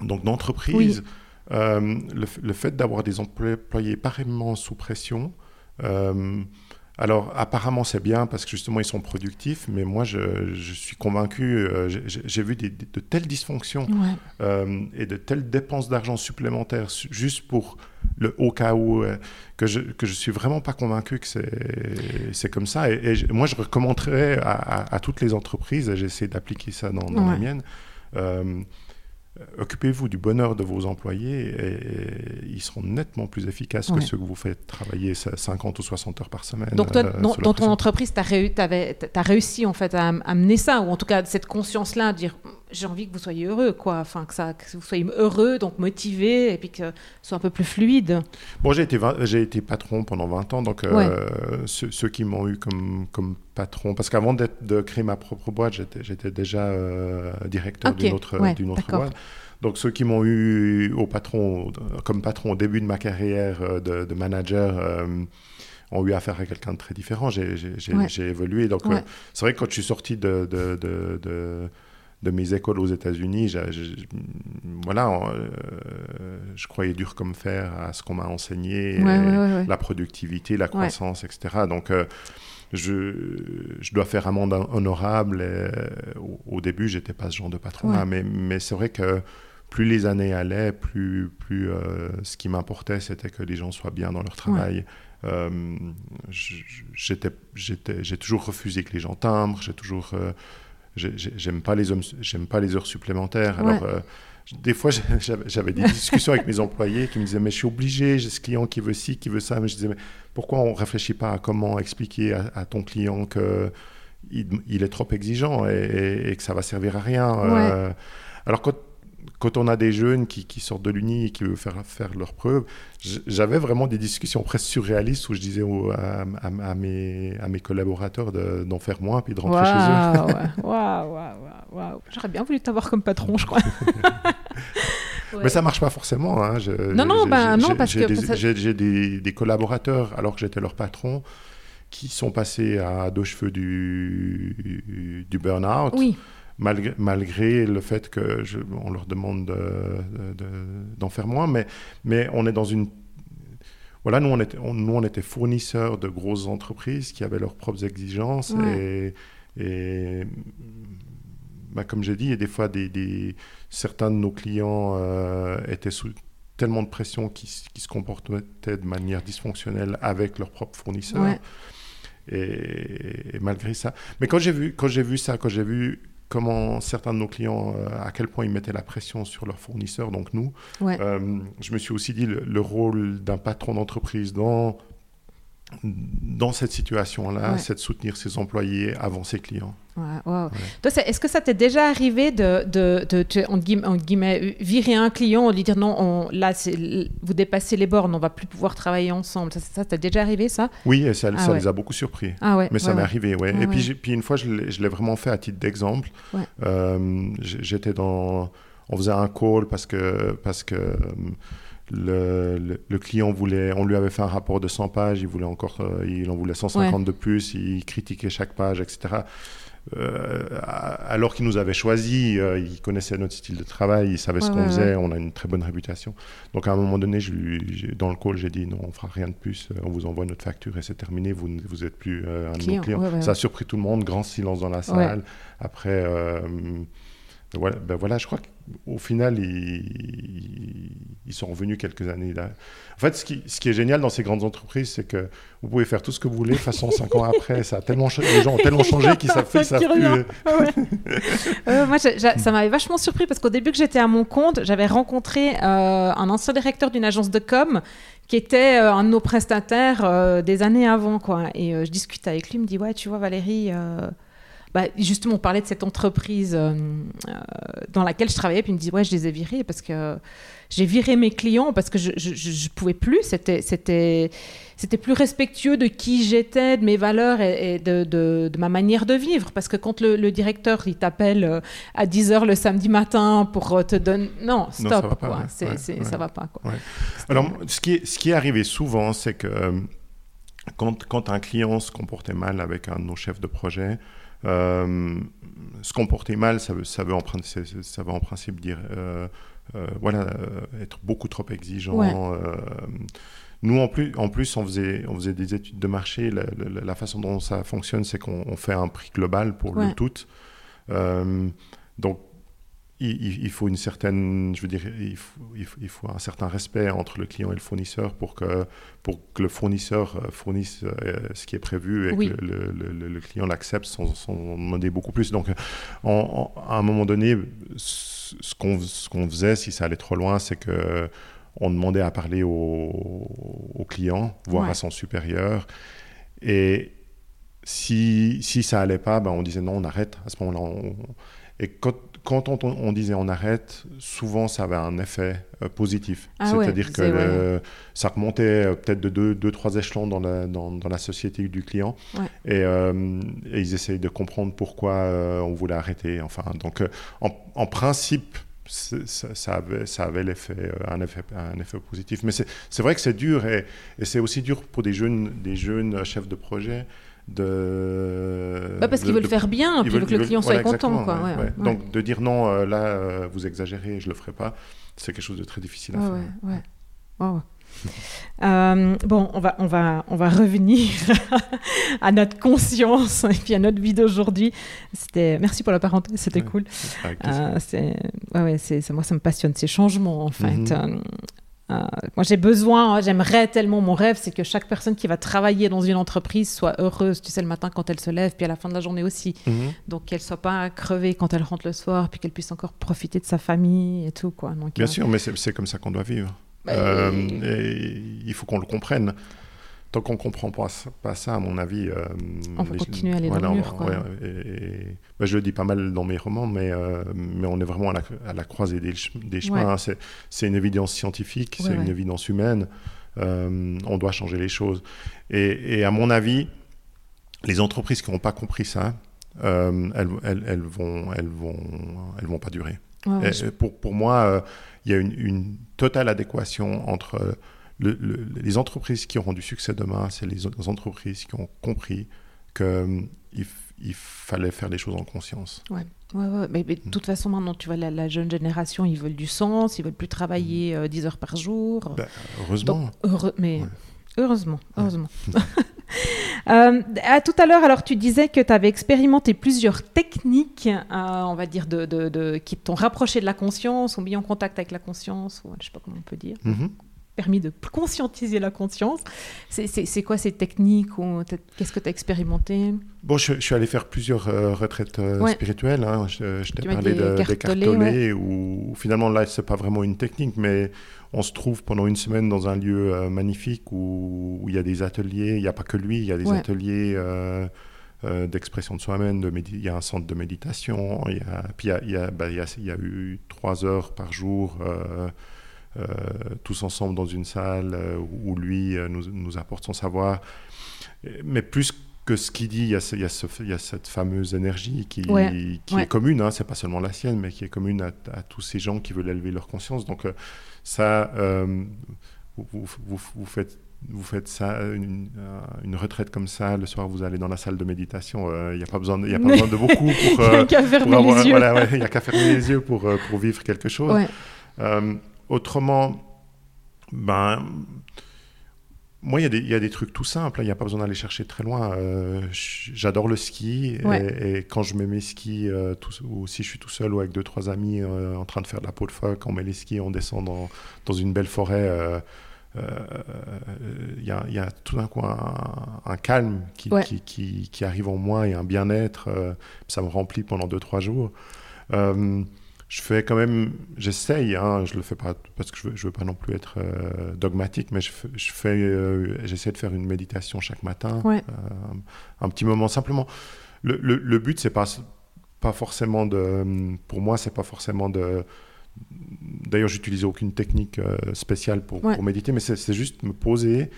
donc d'entreprise, euh, le, fait d'avoir des employés pareillement sous pression. Euh, alors apparemment c'est bien parce que justement ils sont productifs, mais moi je, suis convaincu, j'ai vu des, de telles dysfonctions et de telles dépenses d'argent supplémentaires juste pour le au cas où, euh, que, je, que je suis vraiment pas convaincu que c'est comme ça. Et, moi, je recommanderais à, toutes les entreprises, et j'essaie d'appliquer ça dans, la mienne, euh, occupez-vous du bonheur de vos employés et, ils seront nettement plus efficaces que ceux que vous faites travailler 50 ou 60 heures par semaine. Donc, toi, euh, dans, ton entreprise, tu as, as, réussi en fait à, amener ça, ou en tout cas cette conscience-là, dire j'ai envie que vous soyez heureux, quoi. Enfin, que, ça, que vous soyez heureux, donc motivé, et puis que ce soit un peu plus fluide. Bon, j'ai été, j'ai été patron pendant 20 ans, donc euh, ceux, qui m'ont eu comme, comme patron, parce qu'avant de créer ma propre boîte, j'étais, j'étais déjà euh, directeur d'une autre, d'une autre boîte. Donc ceux qui m'ont eu au patron, comme patron au début de ma carrière euh, de, manager, ont eu affaire à quelqu'un de très différent. J'ai, évolué. Donc c'est vrai que quand je suis sorti de, de de mes écoles aux États-Unis, voilà, euh, je croyais dur comme fer à ce qu'on m'a enseigné, la productivité, la croissance, etc. Donc, euh, je, je, dois faire un monde honorable. au, début, j'étais pas ce genre de patron mais, mais c'est vrai que plus les années allaient, plus, plus euh, ce qui m'importait, c'était que les gens soient bien dans leur travail. j'ai toujours refusé que les gens timbrent, j'ai toujours j'aime pas les hommes, j'aime pas les heures supplémentaires. Alors, euh, des fois, j'avais des discussions avec mes employés qui me disaient, mais je suis obligé, j'ai ce client qui veut ci, qui veut ça. Mais je disais, mais pourquoi on réfléchit pas à comment expliquer à, ton client que il, est trop exigeant et, que ça va servir à rien. Euh, alors quand quand on a des jeunes qui, qui sortent de l'Uni et qui veulent faire, faire leurs preuves, j'avais vraiment des discussions presque surréalistes où je disais à, à, mes, à mes collaborateurs d'en faire moins puis de rentrer chez eux. Waouh, waouh, waouh. J'aurais bien voulu t'avoir comme patron, je crois. Mais ça marche pas forcément. Hein. non, non, ben, non, parce que... J'ai des, des, collaborateurs, alors que j'étais leur patron, qui sont passés à deux cheveux du, du burn-out. Oui. Malgré, malgré, le fait que je, on leur demande d'en de, faire moins, mais, mais on est dans une voilà, nous on, était, nous, on était fournisseurs de grosses entreprises qui avaient leurs propres exigences et, et bah, comme j'ai dit, il y a des fois des, des, certains de nos clients euh, étaient sous tellement de pression qu'ils se comportaient de manière dysfonctionnelle avec leurs propres fournisseurs. Et, malgré ça. Mais quand j'ai vu, quand j'ai vu ça, quand j'ai vu comment certains de nos clients, euh, à quel point ils mettaient la pression sur leurs fournisseurs, donc nous, euh, je me suis aussi dit le rôle d'un patron d'entreprise dans dans cette situation-là, c'est de soutenir ses employés avant ses clients. Est-ce que ça t'est déjà arrivé de, de, de, guillemets, virer un client lui dire non, on, là, vous dépassez les bornes, on va plus pouvoir travailler ensemble? Ça, ça t'est déjà arrivé, ça? Oui, et ça, ah les a beaucoup surpris. Ah Mais ça m'est arrivé, ouais. et puis, puis, une fois, je l'ai vraiment fait à titre d'exemple. Euh, j'étais dans... On faisait un call parce que... Parce que le, le, client voulait, on lui avait fait un rapport de 100 pages, il voulait encore, euh, il en voulait 150 de plus, il critiquait chaque page, etc. Euh, alors qu'il nous avait choisi, euh, il connaissait notre style de travail, il savait ce qu'on faisait, on a une très bonne réputation. Donc à un moment donné, je lui, dans le call, j'ai dit non, on fera rien de plus, on vous envoie notre facture et c'est terminé, vous vous êtes plus un de nos clients. Ça a surpris tout le monde, grand silence dans la salle. Après voilà, ben voilà, je crois qu'au final, ils, ils, sont revenus quelques années là. En fait, ce qui, ce qui est génial dans ces grandes entreprises, c'est que vous pouvez faire tout ce que vous voulez, de façon, cinq ans après, ça a tellement les gens ont tellement changé qu'ils savent, ils savent plus. Euh. Ah euh, moi, ça m'avait vachement surpris parce qu'au début que j'étais à mon compte, j'avais rencontré euh, un ancien directeur d'une agence de com qui était un de nos prestataires des années avant, quoi. Et je discutais avec lui, il me dit ouais, tu vois Valérie bah, justement, on parlait de cette entreprise euh, euh, dans laquelle je travaillais, puis il me dit, ouais, je les ai virés parce que j'ai viré mes clients parce que je ne pouvais plus. C'était, c'était, c'était plus respectueux de qui j'étais, de mes valeurs et, de, de, ma manière de vivre. Parce que quand le, directeur, il t'appelle euh, à 10h le samedi matin pour te donner... Non, stop, ça va quoi. Pas, Ça va pas, quoi. Alors, ce qui, est, ce qui est arrivé souvent, c'est que quand, quand un client se comportait mal avec un de nos chefs de projet, se comporter mal, ça veut, ça veut, en, ça veut en principe dire euh, euh, voilà, être beaucoup trop exigeant. nous, en plus, en plus on, faisait, on faisait des études de marché. La, façon dont ça fonctionne, c'est qu'on fait un prix global pour le tout. donc, il, faut une certaine, je veux dire, il faut, il faut, un certain respect entre le client et le fournisseur pour que, pour que le fournisseur euh, fournisse euh, ce qui est prévu et que le, le, client l'accepte sans, sans, demander beaucoup plus. Donc, à un moment donné, ce qu'on qu'on faisait, si ça allait trop loin, c'est que on demandait à parler au, au client, voire à son supérieur. Et si, si ça allait pas, ben on disait non, on arrête. À ce moment-là, et quand, quand on, disait on arrête, souvent ça avait un effet euh, positif. Ah C'est-à-dire que ça remontait euh, peut-être de deux, deux, trois échelons dans la, dans, la société du client. Euh, et, ils essayent de comprendre pourquoi on voulait arrêter. Enfin, donc, en, principe, ça, avait, ça avait l'effet, un, effet, un effet positif. Mais c'est vrai que c'est dur et, et c'est aussi dur pour des jeunes, des jeunes chefs de projet de. Bah parce qu'ils veulent faire bien, puis veulent, que le client soit content. Quoi. Donc de dire non, euh, là, euh, vous exagérez, je ne le ferai pas, c'est quelque chose de très difficile à faire. Euh, bon, on va, on va, on va revenir à notre conscience et puis à notre vie d'aujourd'hui. C'était, merci pour la parenthèse, c'était cool. c'est, ouais, c'est, moi, ça me passionne ces changements en fait. Mhm. Euh, moi, j'ai besoin, hein, j'aimerais tellement, mon rêve, c'est que chaque personne qui va travailler dans une entreprise soit heureuse, tu sais, le matin quand elle se lève, puis à la fin de la journée aussi. Mhm. Donc, qu'elle soit pas crevée quand elle rentre le soir, puis qu'elle puisse encore profiter de sa famille et tout, quoi. Bien euh, sûr, mais c'est comme ça qu'on doit vivre. Bah, euh, et il faut qu'on le comprenne tant qu'on ne comprend pas, pas, ça, à mon avis. Euh, on va continuer à aller dans le mur. Quoi. et, bah, je le dis pas mal dans mes romans, mais, euh, mais on est vraiment à la, croisée des, chemins. C'est une évidence scientifique, c'est une évidence humaine. Euh, on doit changer les choses. Et, à mon avis, les entreprises qui n'ont pas compris ça, elles, elles, elles, vont, elles, vont, elles vont pas durer. pour, pour moi, il y a une, une, totale adéquation entre les entreprises qui auront du succès demain, c'est les, entreprises qui ont compris qu'il il fallait faire les choses en conscience. Ouais. Ouais, Mais, de mm. toute façon, maintenant, tu vois, la, jeune génération, ils veulent du sens, ils veulent plus travailler 10 mm. euh, heures par jour. Ben, heureusement. mais heureusement, heureusement. Euh, à tout à l'heure, alors tu disais que tu avais expérimenté plusieurs techniques, euh, on va dire, de, de, qui t'ont rapproché de la conscience, ont mis en contact avec la conscience, ou je sais pas comment on peut dire. Mm-hmm permis de conscientiser la conscience. C'est quoi ces techniques ou Qu'est-ce que tu as expérimenté? Bon, je, suis allé faire plusieurs euh, retraites euh, spirituelles. Hein. Je, t'ai parlé de, des cartolés, où, finalement là, c'est pas vraiment une technique, mais on se trouve pendant une semaine dans un lieu euh, magnifique où, il y a des ateliers. Il n'y a pas que lui, il y a des ateliers. d'expression de soi-même, il y a un centre de méditation, il y a, puis il y a, bah, il y a, il y a eu trois heures par jour euh, tous ensemble dans une salle euh, où lui euh, nous, nous, apporte son savoir. Mais plus que ce qu'il dit, il y, a il, y a ce, il y, a cette fameuse énergie qui, qui est commune, hein, c'est pas seulement la sienne, mais qui est commune à, tous ces gens qui veulent élever leur conscience. Donc ça, vous, vous, vous, faites vous faites ça, une, une, retraite comme ça, le soir vous allez dans la salle de méditation, il n'y a pas besoin, de, y a pas besoin de beaucoup pour... il n'y a qu'à fermer les yeux. Voilà, il a qu'à fermer les yeux pour, pour vivre quelque chose. Autrement, ben, moi, il y, a des trucs tout simples. Il n'y a pas besoin d'aller chercher très loin. Euh, j'adore le ski. Et, quand je mets mes skis, euh, ou si je suis tout seul ou avec deux, trois amis euh, en train de faire de la peau de phoque, on met les skis, on descend dans, dans une belle forêt. Il y, y, a tout d'un coup un, calme qui, qui, qui, arrive en moi et un bien-être. ça me remplit pendant deux, trois jours je fais quand même, j'essaye, hein, je le fais pas parce que je veux, veux pas non plus être euh, dogmatique, mais je, je fais, euh, j'essaie de faire une méditation chaque matin, euh, un petit moment simplement. Le, le, le but c'est pas pas forcément de, pour moi c'est pas forcément de. D'ailleurs, j'utilisais aucune technique spéciale pour, pour méditer, mais c'est juste me poser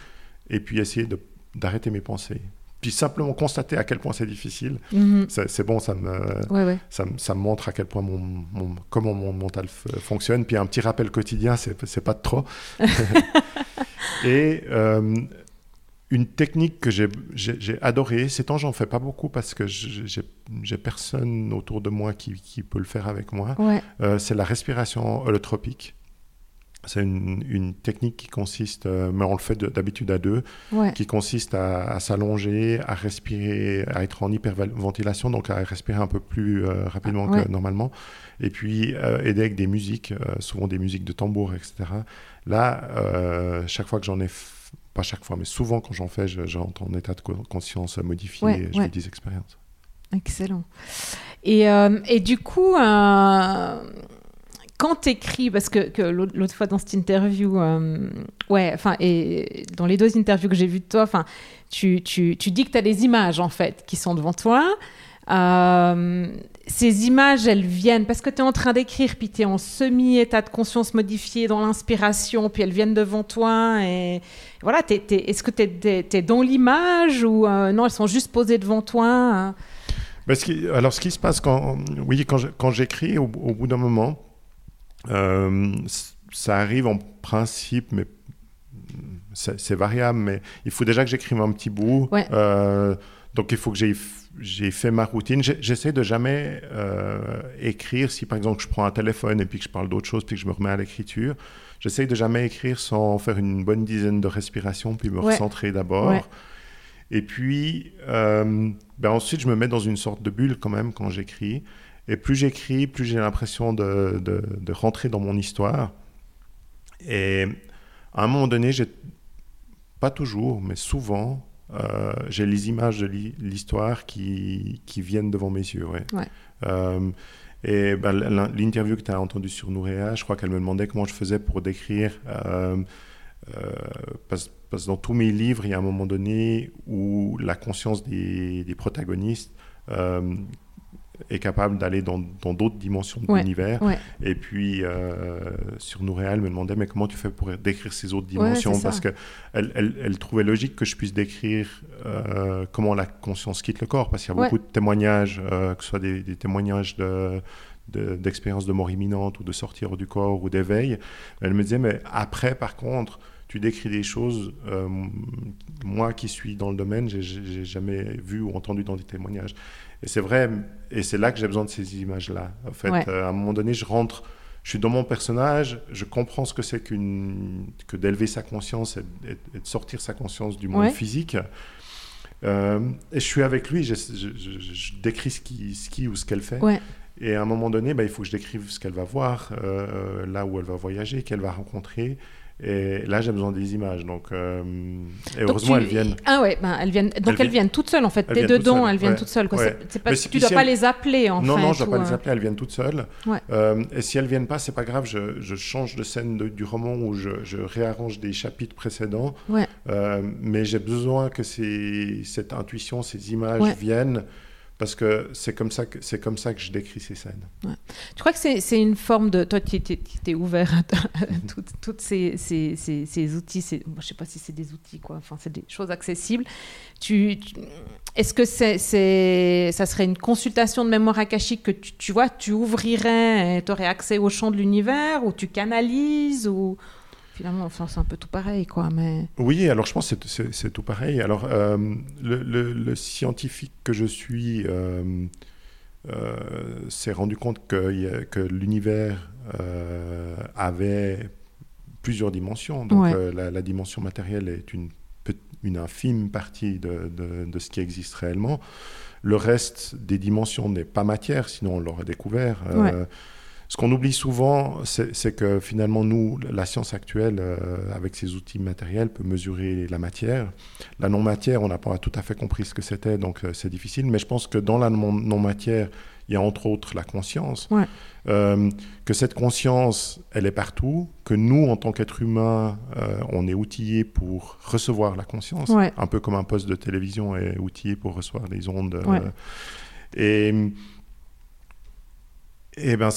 et puis essayer d'arrêter mes pensées puis simplement constater à quel point c'est difficile, mhm. c'est bon, ça me, Ça, ça, me montre à quel point mon, mon comment mon mental fonctionne. Puis un petit rappel quotidien, c'est pas de trop. Et euh, une technique que j'ai adorée, ces temps j'en fais pas beaucoup parce que j'ai personne autour de moi qui, qui, peut le faire avec moi, euh, c'est la respiration holotropique. C'est une, technique qui consiste, euh, mais on le fait d'habitude à deux, qui consiste à, s'allonger, à respirer, à être en hyperventilation, donc à respirer un peu plus euh, rapidement que normalement, et puis euh, aider avec des musiques, souvent des musiques de tambour, etc. Là, chaque fois que j'en ai, pas chaque fois, mais souvent quand j'en fais, j'entends un état de conscience modifié et je vis des expériences. Excellent. Et, et du coup, quand tu écris, parce que, l'autre fois dans cette interview, euh, ouais, enfin, et dans les deux interviews que j'ai vues de toi, enfin, tu, tu, tu, dis que tu as des images, en fait, qui sont devant toi. Euh, ces images, elles viennent parce que tu es en train d'écrire, puis tu es en semi-état de conscience modifié dans l'inspiration, puis elles viennent devant toi. Et voilà, est-ce que tu es, dans l'image ou euh, non, elles sont juste posées devant toi Alors, ce qui se passe quand, oui, quand j'écris, au, bout d'un moment, ça arrive en principe, mais c'est variable, mais il faut déjà que j'écrive un petit bout. Euh, donc il faut que j'ai fait ma routine. J'essaie de jamais euh, écrire si par exemple je prends un téléphone et puis que je parle d'autre chose puis que je me remets à l'écriture. J'essaie de jamais écrire sans faire une bonne dizaine de respirations puis me recentrer d'abord. Et puis ben ensuite je me mets dans une sorte de bulle quand même quand j'écris. Et plus j'écris, plus j'ai l'impression de, de, rentrer dans mon histoire. Et à un moment donné, j'ai pas toujours, mais souvent, euh, j'ai les images de l'histoire qui, qui, viennent devant mes yeux. Ouais. Euh, et ben, l'interview que tu as entendue sur Nouréa, je crois qu'elle me demandait comment je faisais pour décrire. Euh, parce, parce, que dans tous mes livres, il y a un moment donné où la conscience des, des protagonistes est capable d'aller dans d'autres dimensions de l'univers. Et puis, euh, sur Nouréal, me demandait, mais comment tu fais pour décrire ces autres dimensions? Parce qu'elle elle, elle, trouvait logique que je puisse décrire euh, comment la conscience quitte le corps, parce qu'il y a beaucoup de témoignages, euh, que ce soit des, témoignages de d'expériences de, mort imminente ou de sortir du corps ou d'éveil. Elle me disait, mais après, par contre, tu décris des choses, euh, moi qui suis dans le domaine, j'ai jamais vu ou entendu dans des témoignages. Et c'est vrai, et c'est là que j'ai besoin de ces images-là. En fait, euh, à un moment donné, je rentre, je suis dans mon personnage, je comprends ce que c'est qu'une, que d'élever sa conscience et, de sortir sa conscience du monde physique. Euh, et je suis avec lui, je, je, décris ce qui, ce qui ou ce qu'elle fait. Et à un moment donné, bah, il faut que je décrive ce qu'elle va voir, là où elle va voyager, qu'elle va rencontrer. Et là, j'ai besoin des images. Donc, euh, et heureusement, elles viennent. Ah ouais, ben, elles viennent. Donc, elles, viennent toutes seules, en fait. T'es dedans, elles viennent toutes seules. Quoi. Pas... tu ne dois pas les appeler, en non, fait. Non, je ne dois pas les euh. appeler, elles viennent toutes seules. Euh, et si elles ne viennent pas, c'est pas grave. Je, je, change de scène du roman ou je, je, réarrange des chapitres précédents. mais j'ai besoin que cette intuition, ces images viennent parce que c'est comme ça que c'est comme ça que je décris ces scènes. Tu crois que c'est une forme de toi qui es, ouvert à, toutes, ces, ces, ces, outils, je ne sais pas si c'est des outils quoi, enfin c'est des choses accessibles. Tu, est-ce que c'est ça serait une consultation de mémoire akashique que tu, tu vois, tu ouvrirais, tu aurais accès au champ de l'univers ou tu canalises ou finalement, enfin, c'est un peu tout pareil, quoi. Mais... Oui, alors je pense que c'est tout pareil. Alors, euh, le, scientifique que je suis euh, euh, s'est rendu compte que, que l'univers avait plusieurs dimensions. Donc, la, dimension matérielle est une, une infime partie de, de, ce qui existe réellement. Le reste des dimensions n'est pas matière, sinon on l'aurait découvert. Ce qu'on oublie souvent, c'est que finalement, nous, la science actuelle, euh, avec ses outils matériels, peut mesurer la matière. La non-matière, on n'a pas tout à fait compris ce que c'était, donc euh, c'est difficile. Mais je pense que dans la non-matière, il y a entre autres la conscience. Euh, que cette conscience, elle est partout, que nous, en tant qu'êtres humains, on est outillés pour recevoir la conscience, un peu comme un poste de télévision est outillé pour recevoir les ondes. et et ben,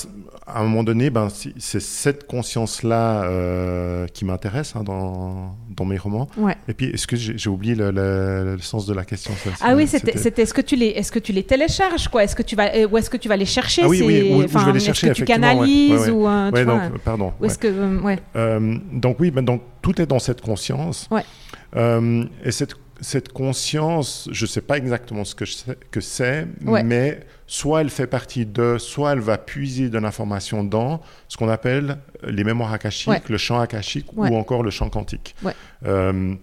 à un moment donné, ben, c'est cette conscience-là euh, qui m'intéresse hein, dans, dans, mes romans. Et puis, est-ce que j'ai oublié le, sens de la question Ah oui, c'était est-ce que tu les est-ce que tu les télécharges quoi? Est-ce que tu vas euh, ou est-ce que tu vas les chercher ah oui, oui, où, je vais les chercher. Que tu canalises ou ouais, donc, pardon. Est-ce que ouais. Euh, donc oui, ben, donc tout est dans cette conscience. et cette cette conscience, je ne sais pas exactement ce que, que c'est, mais soit elle fait partie de, soit elle va puiser de l'information dans ce qu'on appelle les mémoires akashiques, le champ akashique ou encore le champ quantique. Euh,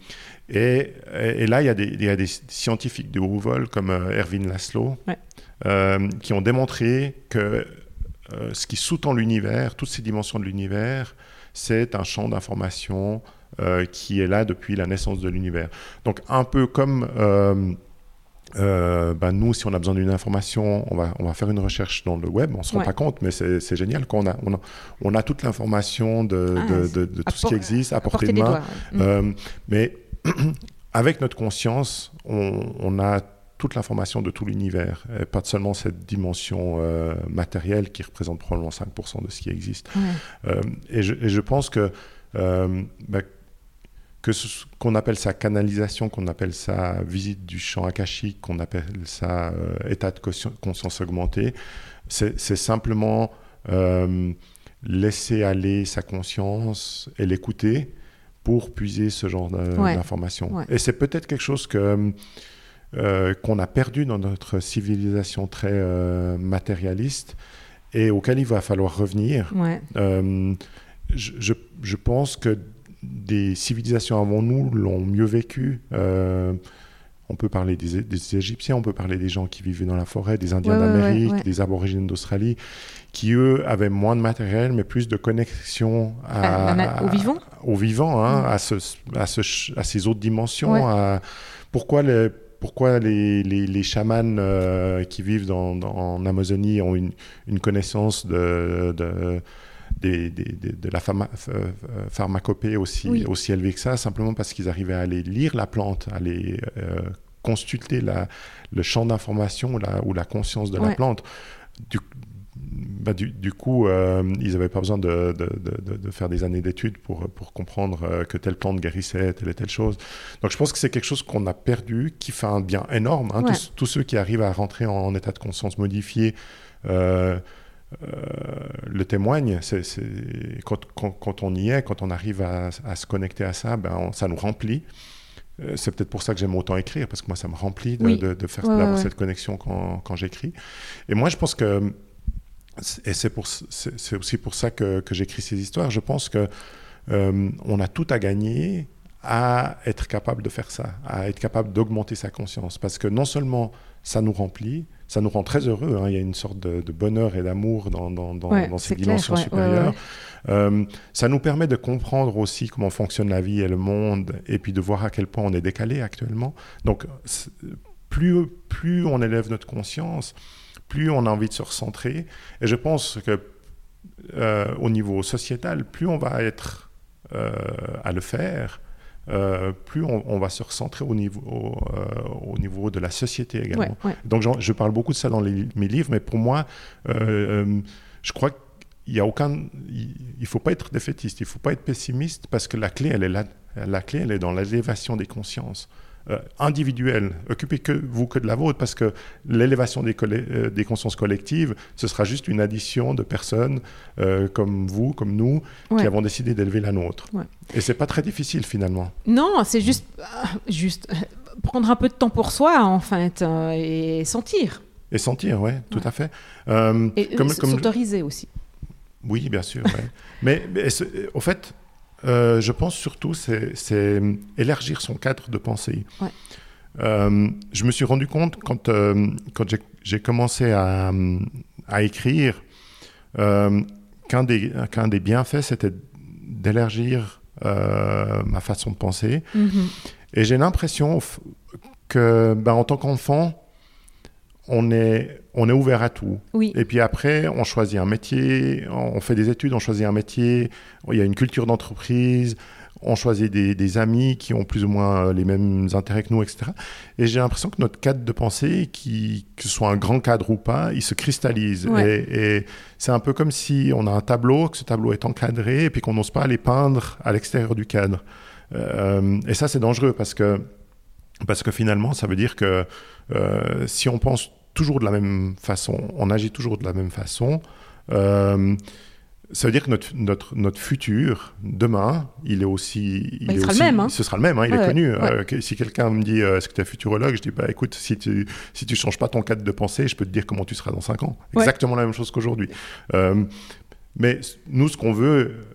et, et, là, il y, a des, il y, a des, scientifiques de haut vol comme euh, Erwin Laszlo euh, qui ont démontré que ce qui sous-tend l'univers, toutes ces dimensions de l'univers, c'est un champ d'information euh, qui est là depuis la naissance de l'univers. Donc un peu comme euh, euh, ben nous, si on a besoin d'une information, on va, on va faire une recherche dans le web, on ne se rend pas compte, mais c'est génial quand on a, on a, on a toute l'information de, ah, de, de, tout ce qui existe à portée de main. Mm. mais avec notre conscience, on, on a toute l'information de tout l'univers, et pas seulement cette dimension matérielle qui représente probablement 5% de ce qui existe. et, je, et, je, pense que ben, que qu'on appelle ça canalisation, qu'on appelle ça visite du champ akashique, qu'on appelle ça euh, état de conscience augmenté, c'est simplement euh, laisser aller sa conscience et l'écouter pour puiser ce genre d'informations. Et c'est peut-être quelque chose que euh, qu'on a perdu dans notre civilisation très matérialiste et auquel il va falloir revenir. Je, je, je, pense que des civilisations avant nous l'ont mieux vécu. Euh, on peut parler des, Égyptiens, on peut parler des gens qui vivaient dans la forêt, des Indiens d'Amérique, des Aborigènes d'Australie, qui eux avaient moins de matériel, mais plus de connexion à, au vivant, au vivant hein, à, ce, à, ce, à, ces autres dimensions. À, pourquoi les, pourquoi les, les, les chamans euh, qui vivent dans, en Amazonie ont une, une connaissance de, de de la euh, pharmacopée aussi, aussi élevée que ça, simplement parce qu'ils arrivaient à aller lire la plante, à aller euh, consulter la, le champ d'information ou la, conscience de la plante. Du, bah, du, coup, euh, ils n'avaient pas besoin de, de, faire des années d'études pour, pour comprendre que telle plante guérissait telle et telle chose. Donc je pense que c'est quelque chose qu'on a perdu, qui fait un bien énorme. Hein. tous, tous, ceux qui arrivent à rentrer en, état de conscience modifié le témoigne. C'est, quand, quand, on y est, quand on arrive à, se connecter à ça, ben ça nous remplit. C'est peut-être pour ça que j'aime autant écrire, parce que moi, ça me remplit de, de, faire d'avoir cette connexion quand, quand j'écris. Et moi, je pense que, et c'est, aussi pour ça que, que j'écris ces histoires, je pense que on a tout à gagner à être capable de faire ça, à être capable d'augmenter sa conscience. Parce que non seulement ça nous remplit, ça nous rend très heureux, hein, il y a une sorte de, bonheur et d'amour dans, dans, dans, ces dimensions supérieures. Euh, ça nous permet de comprendre aussi comment fonctionne la vie et le monde, et puis de voir à quel point on est décalé actuellement. Donc, plus, plus on élève notre conscience, plus on a envie de se recentrer. Et je pense que euh, au niveau sociétal, plus on va être euh, à le faire, euh, plus on, va se recentrer au niveau, au, euh, niveau de la société également. Donc je parle beaucoup de ça dans mes livres, mais pour moi, euh, je crois qu'il y a aucun, il faut pas être défaitiste, il faut pas être pessimiste parce que la clé, elle est là. La clé, elle est dans l'élévation des consciences. Euh, individuelle. Occupez que vous que de la vôtre, parce que l'élévation des, euh, des, consciences collectives, ce sera juste une addition de personnes euh, comme vous, comme nous, qui avons décidé d'élever la nôtre. Et c'est pas très difficile finalement. Non, c'est juste, juste prendre un peu de temps pour soi, en fait, et sentir. Et sentir, ouais, tout à fait. et comme, s'autoriser aussi. Oui, bien sûr. mais, mais au fait, euh, je pense surtout, c'est élargir son cadre de pensée. Euh, je me suis rendu compte quand, euh, quand j'ai commencé à, à écrire qu'un des, qu'un des bienfaits, c'était d'élargir ma façon de penser. Mm-hmm. Et j'ai l'impression que, ben, en tant qu'enfant, on est, on est ouvert à tout. Et puis après, on choisit un métier, on fait des études, on choisit un métier, il y a une culture d'entreprise, on choisit des, amis qui ont plus ou moins euh, les mêmes intérêts que nous, etc. Et j'ai l'impression que notre cadre de pensée, qui, que ce soit un grand cadre ou pas, il se cristallise. Et, c'est un peu comme si on a un tableau, que ce tableau est encadré, et puis qu'on n'ose pas aller peindre à l'extérieur du cadre. Euh, et ça, c'est dangereux parce que, parce que finalement, ça veut dire que euh, si on pense toujours de la même façon, on agit toujours de la même façon, euh, ça veut dire que notre, notre, notre futur, demain, il est aussi. Il, bah, sera le même. Hein. Ce sera le même, hein, il est connu. Euh, si quelqu'un me dit est-ce que tu es futurologue, je dis bah écoute, si tu si tu changes pas ton cadre de pensée, je peux te dire comment tu seras dans 5 ans. Exactement la même chose qu'aujourd'hui. Euh, mais nous, ce qu'on veut,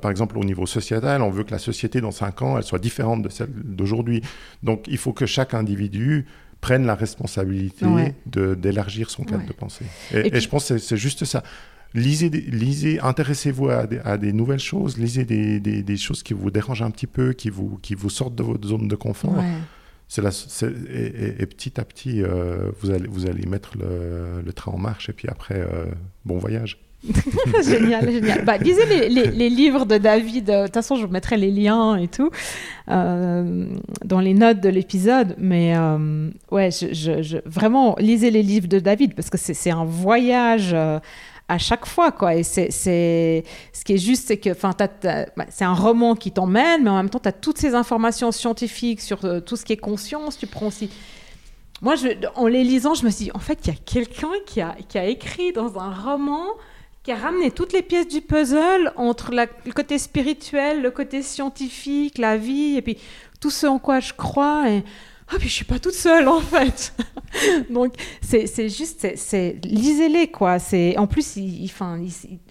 par exemple au niveau sociétal, on veut que la société dans 5 ans, elle soit différente de celle d'aujourd'hui. Donc il faut que chaque individu prennent la responsabilité d'élargir son cadre de pensée. Et, je pense que c'est juste ça. Lisez, lisez intéressez-vous à, à, des nouvelles choses, lisez des, des, choses qui vous dérangent un petit peu, qui vous, qui vous sortent de votre zone de confort. C'est la, et, petit à petit, euh, vous, allez, vous allez mettre le, le, train en marche et puis après, euh, bon voyage. génial, génial. Bah, lisez les, livres de David. De toute façon, je vous mettrai les liens et tout euh, dans les notes de l'épisode. Mais euh, ouais, vraiment, lisez les livres de David parce que c'est un voyage. Euh, à chaque fois quoi et c'est ce qui est juste c'est que c'est un roman qui t'emmène mais en même temps tu as toutes ces informations scientifiques sur tout ce qui est conscience tu prends aussi moi en les lisant je me suis dit en fait il y a quelqu'un qui a, qui a écrit dans un roman qui a ramené toutes les pièces du puzzle entre le côté spirituel, le côté scientifique, la vie, et puis tout ce en quoi je crois. Et ah, puis je suis pas toute seule en fait. Donc c'est juste, c'est lisez-les quoi. C'est en plus, il, enfin,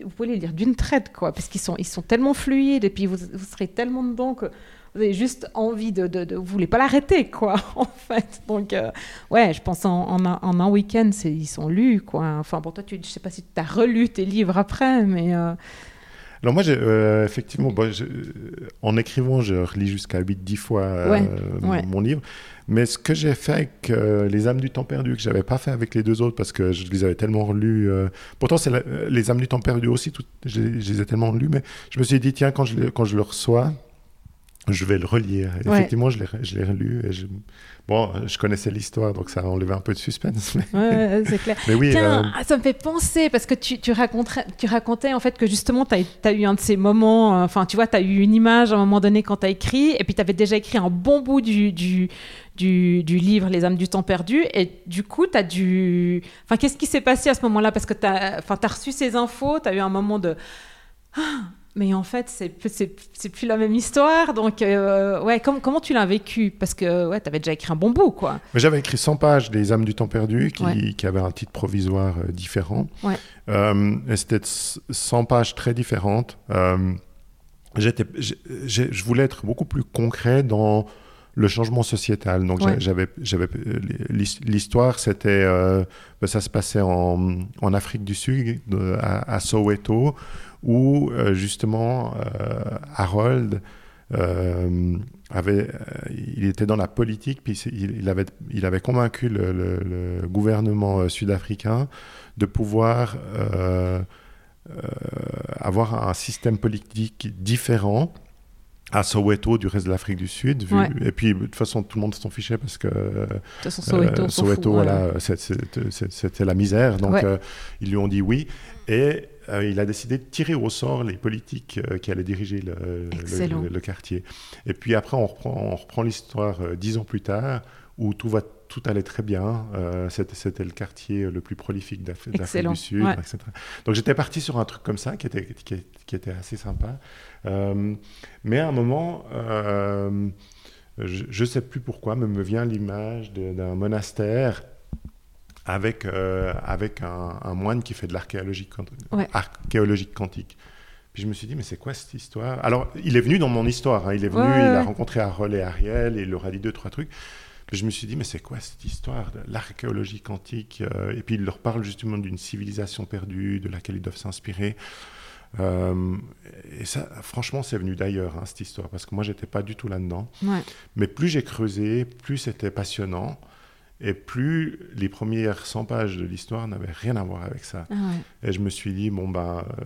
vous pouvez les lire d'une traite quoi, parce qu'ils sont, ils sont tellement fluides et puis vous, vous serez tellement dedans que vous avez juste envie de, de, vous voulez pas l'arrêter quoi en fait donc euh, ouais je pense en, en, un week-end ils sont lus quoi enfin pour toi tu je sais pas si tu as relu tes livres après mais euh, alors moi, euh, effectivement, en écrivant, je relis jusqu'à 8-10 fois mon livre. Mais ce que j'ai fait avec Les âmes du temps perdu, que je n'avais pas fait avec les deux autres, parce que je les avais tellement relus. pourtant, c'est Les âmes du temps perdu aussi, tout, je, les ai tellement relus, mais je me suis dit, tiens, quand je, quand je le reçois, Je vais le relire. Effectivement, je l'ai relu. Et je... Bon, je connaissais l'histoire, donc ça a enlevé un peu de suspense. Mais... Ouais, c'est clair. mais oui, Tiens, euh, ça me fait penser, parce que tu, tu, racontais, tu racontais en fait que justement, tu as, eu un de ces moments, euh, enfin, tu vois, tu as eu une image à un moment donné quand tu as écrit, et puis tu avais déjà écrit un bon bout du, du, du, du, livre Les âmes du temps perdu, et du coup, tu as dû. Enfin, qu'est-ce qui s'est passé à ce moment-là? Parce que tu as, as, reçu ces infos, tu as eu un moment de. Ah, mais en fait, c'est plus la même histoire. Donc, euh, ouais, comment tu l'as vécu? Parce que ouais, tu avais déjà écrit un bon bout, quoi. J'avais écrit 100 pages des âmes du temps perdu, qui, qui avait un titre provisoire euh, différent. Ouais. Euh, C'était 100 pages très différentes. Euh, je voulais être beaucoup plus concret dans le changement sociétal. Donc j'avais, j'avais l'histoire, c'était, ben, ça se passait en, en Afrique du Sud, à, à Soweto, où euh, justement euh, Harold euh, avait, il était dans la politique, puis il, avait, il avait convaincu le, gouvernement sud-africain de pouvoir avoir un système politique différent à Soweto du reste de l'Afrique du Sud. Et puis, de toute façon, tout le monde s'en fichait parce que Soweto, Soweto voilà, c'était la misère. Donc, ils lui ont dit oui. Et euh, il a décidé de tirer au sort les politiques euh, qui allaient diriger le, le, quartier. Et puis après, on reprend, on reprend l'histoire euh, dix ans plus tard, où tout, va, tout allait très bien. C'était le quartier le plus prolifique d'Afrique du Sud, etc. Donc j'étais parti sur un truc comme ça, qui était, qui, qui était assez sympa. mais à un moment, je ne sais plus pourquoi, mais me vient l'image d'un monastère avec, euh, avec un, moine qui fait de l'archéologie quantique. Puis je me suis dit, mais c'est quoi cette histoire? Alors, il est venu dans mon histoire. Hein. Il est venu, il a rencontré Harold et Ariel, et il leur a dit deux, trois trucs. Puis je me suis dit, mais c'est quoi cette histoire de l'archéologie quantique euh, Et puis il leur parle justement d'une civilisation perdue, de laquelle ils doivent s'inspirer. Euh, et ça, franchement, c'est venu d'ailleurs, hein, cette histoire, parce que moi, j'étais pas du tout là-dedans. Mais plus j'ai creusé, plus c'était passionnant. Et plus les premières 100 pages de l'histoire n'avaient rien à voir avec ça. Ah et je me suis dit, bon, ben, euh,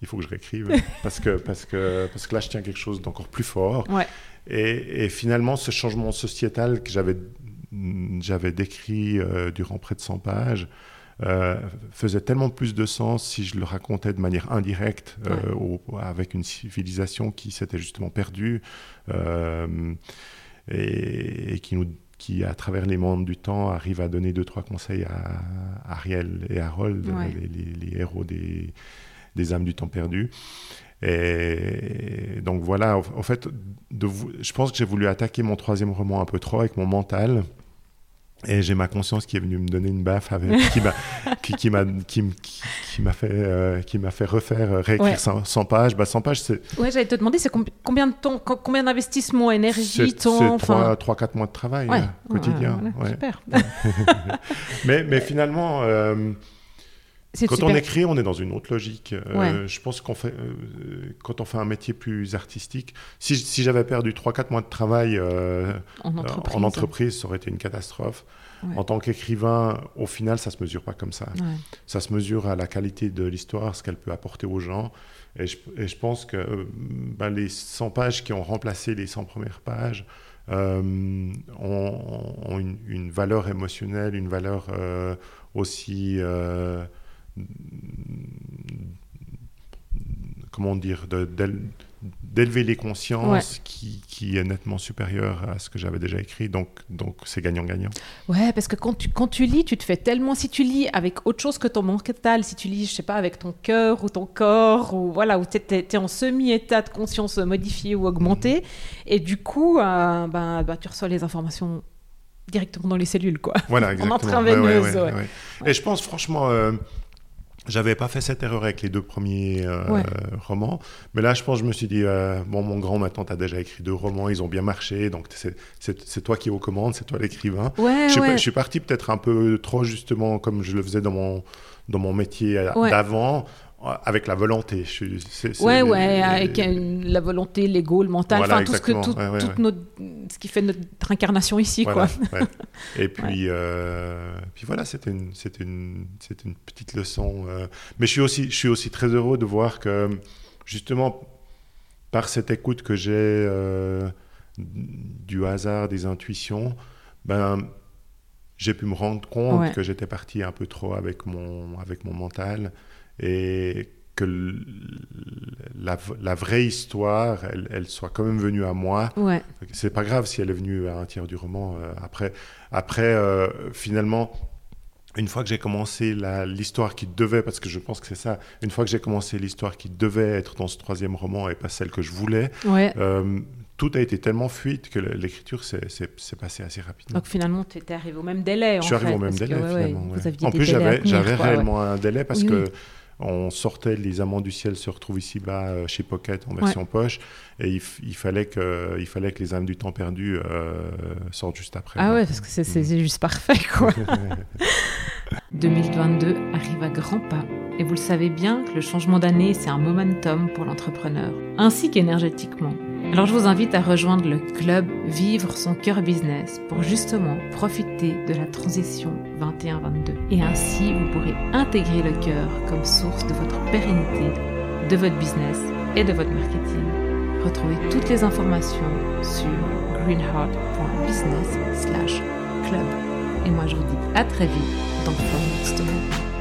il faut que je réécrive, parce, que, parce, que, parce que là, je tiens quelque chose d'encore plus fort. Et, et, finalement, ce changement sociétal que j'avais, j'avais décrit euh, durant près de 100 pages, euh, faisait tellement plus de sens si je le racontais de manière indirecte avec une civilisation qui s'était justement perdue et, et, qui nous qui, à travers les mondes du temps, arrive à donner deux, trois conseils à Ariel et Harold, les, héros des, des, âmes du temps perdu. Et donc voilà, en fait, de, je pense que j'ai voulu attaquer mon troisième roman un peu trop avec mon mental. Et j'ai ma conscience qui est venue me donner une baffe avec, qui m'a qui, qui m'a qui, qui m'a fait euh, qui m'a fait refaire euh, réécrire 100, pages. Bah 100 pages c'est Ouais, j'allais te demander c'est combien de temps combien d'investissement, énergie, temps C'est 3 3 4 mois de travail ouais. quotidien. Ouais, super. mais mais finalement euh, quand on écrit, on est dans une autre logique. je pense qu'on fait, quand on fait un métier plus artistique, si, si j'avais perdu 3-4 mois de travail en, entreprise. en, entreprise. ça aurait été une catastrophe. En tant qu'écrivain, au final, ça se mesure pas comme ça. Ça se mesure à la qualité de l'histoire, ce qu'elle peut apporter aux gens. Et je, et je pense que ben, les 100 pages qui ont remplacé les 100 premières pages euh, ont, ont une, une, valeur émotionnelle, une valeur euh, aussi euh, comment dire, d'élever les consciences qui, qui, est nettement supérieur à ce que j'avais déjà écrit. Donc, donc c'est gagnant-gagnant. Ouais, parce que quand tu, quand tu lis, tu te fais tellement. Si tu lis avec autre chose que ton mental, si tu lis, je sais pas, avec ton cœur ou ton corps, ou voilà, où tu es, en semi-état de conscience modifié ou augmenté, et du coup, euh, ben, ben, tu reçois les informations directement dans les cellules, quoi. Voilà, exactement. en intraveineuse. Et je pense, franchement. Euh, j'avais pas fait cette erreur avec les deux premiers euh, romans, mais là, je pense, je me suis dit, euh, bon, mon grand, maintenant, tu as déjà écrit deux romans, ils ont bien marché, donc c'est toi qui commandes, c'est toi l'écrivain. Ouais, je, ouais. je, suis parti peut-être un peu trop, justement, comme je le faisais dans mon, dans mon métier euh, d'avant, avec la volonté. Je, c'est, ouais, ouais, avec la volonté, l'ego, le mental, enfin tout ce que tout, notre, ce qui fait notre incarnation ici, voilà, quoi. Et puis, euh, puis voilà, c'était une, une, une petite leçon. Euh. Mais je suis aussi, je suis aussi très heureux de voir que justement par cette écoute que j'ai euh, du hasard, des intuitions, ben, j'ai pu me rendre compte que j'étais parti un peu trop avec mon, avec mon mental et que la, la, vraie histoire, elle, elle, soit quand même venue à moi. Ouais. C'est pas grave si elle est venue à un tiers du roman. Euh, après, après euh, finalement, une fois que j'ai commencé l'histoire qui devait, parce que je pense que c'est ça, une fois que j'ai commencé l'histoire qui devait être dans ce troisième roman et pas celle que je voulais, ouais. euh, tout a été tellement fluide que l'écriture s'est passé assez rapidement. Donc finalement, tu étais arrivé au même délai. Je suis arrivé au même délai, finalement. Ouais, en plus, j'avais réellement un délai parce oui, que on sortait Les Amants du ciel se retrouvent ici-bas euh, chez Pocket en version poche et il, il, fallait que, il fallait que Les âmes du temps perdu euh, sortent juste après. Ah ouais, parce que c'est mm. juste parfait quoi. 2022 arrive à grands pas et vous le savez bien que le changement d'année c'est un momentum pour l'entrepreneur, ainsi qu'énergétiquement. Alors je vous invite à rejoindre le club Vivre son cœur business pour justement profiter de la transition 21-22. Et ainsi, vous pourrez intégrer le cœur comme source de votre pérennité, de votre business et de votre marketing. Retrouvez toutes les informations sur greenheart.business/club. Et moi je vous dis à très vite dans From Story.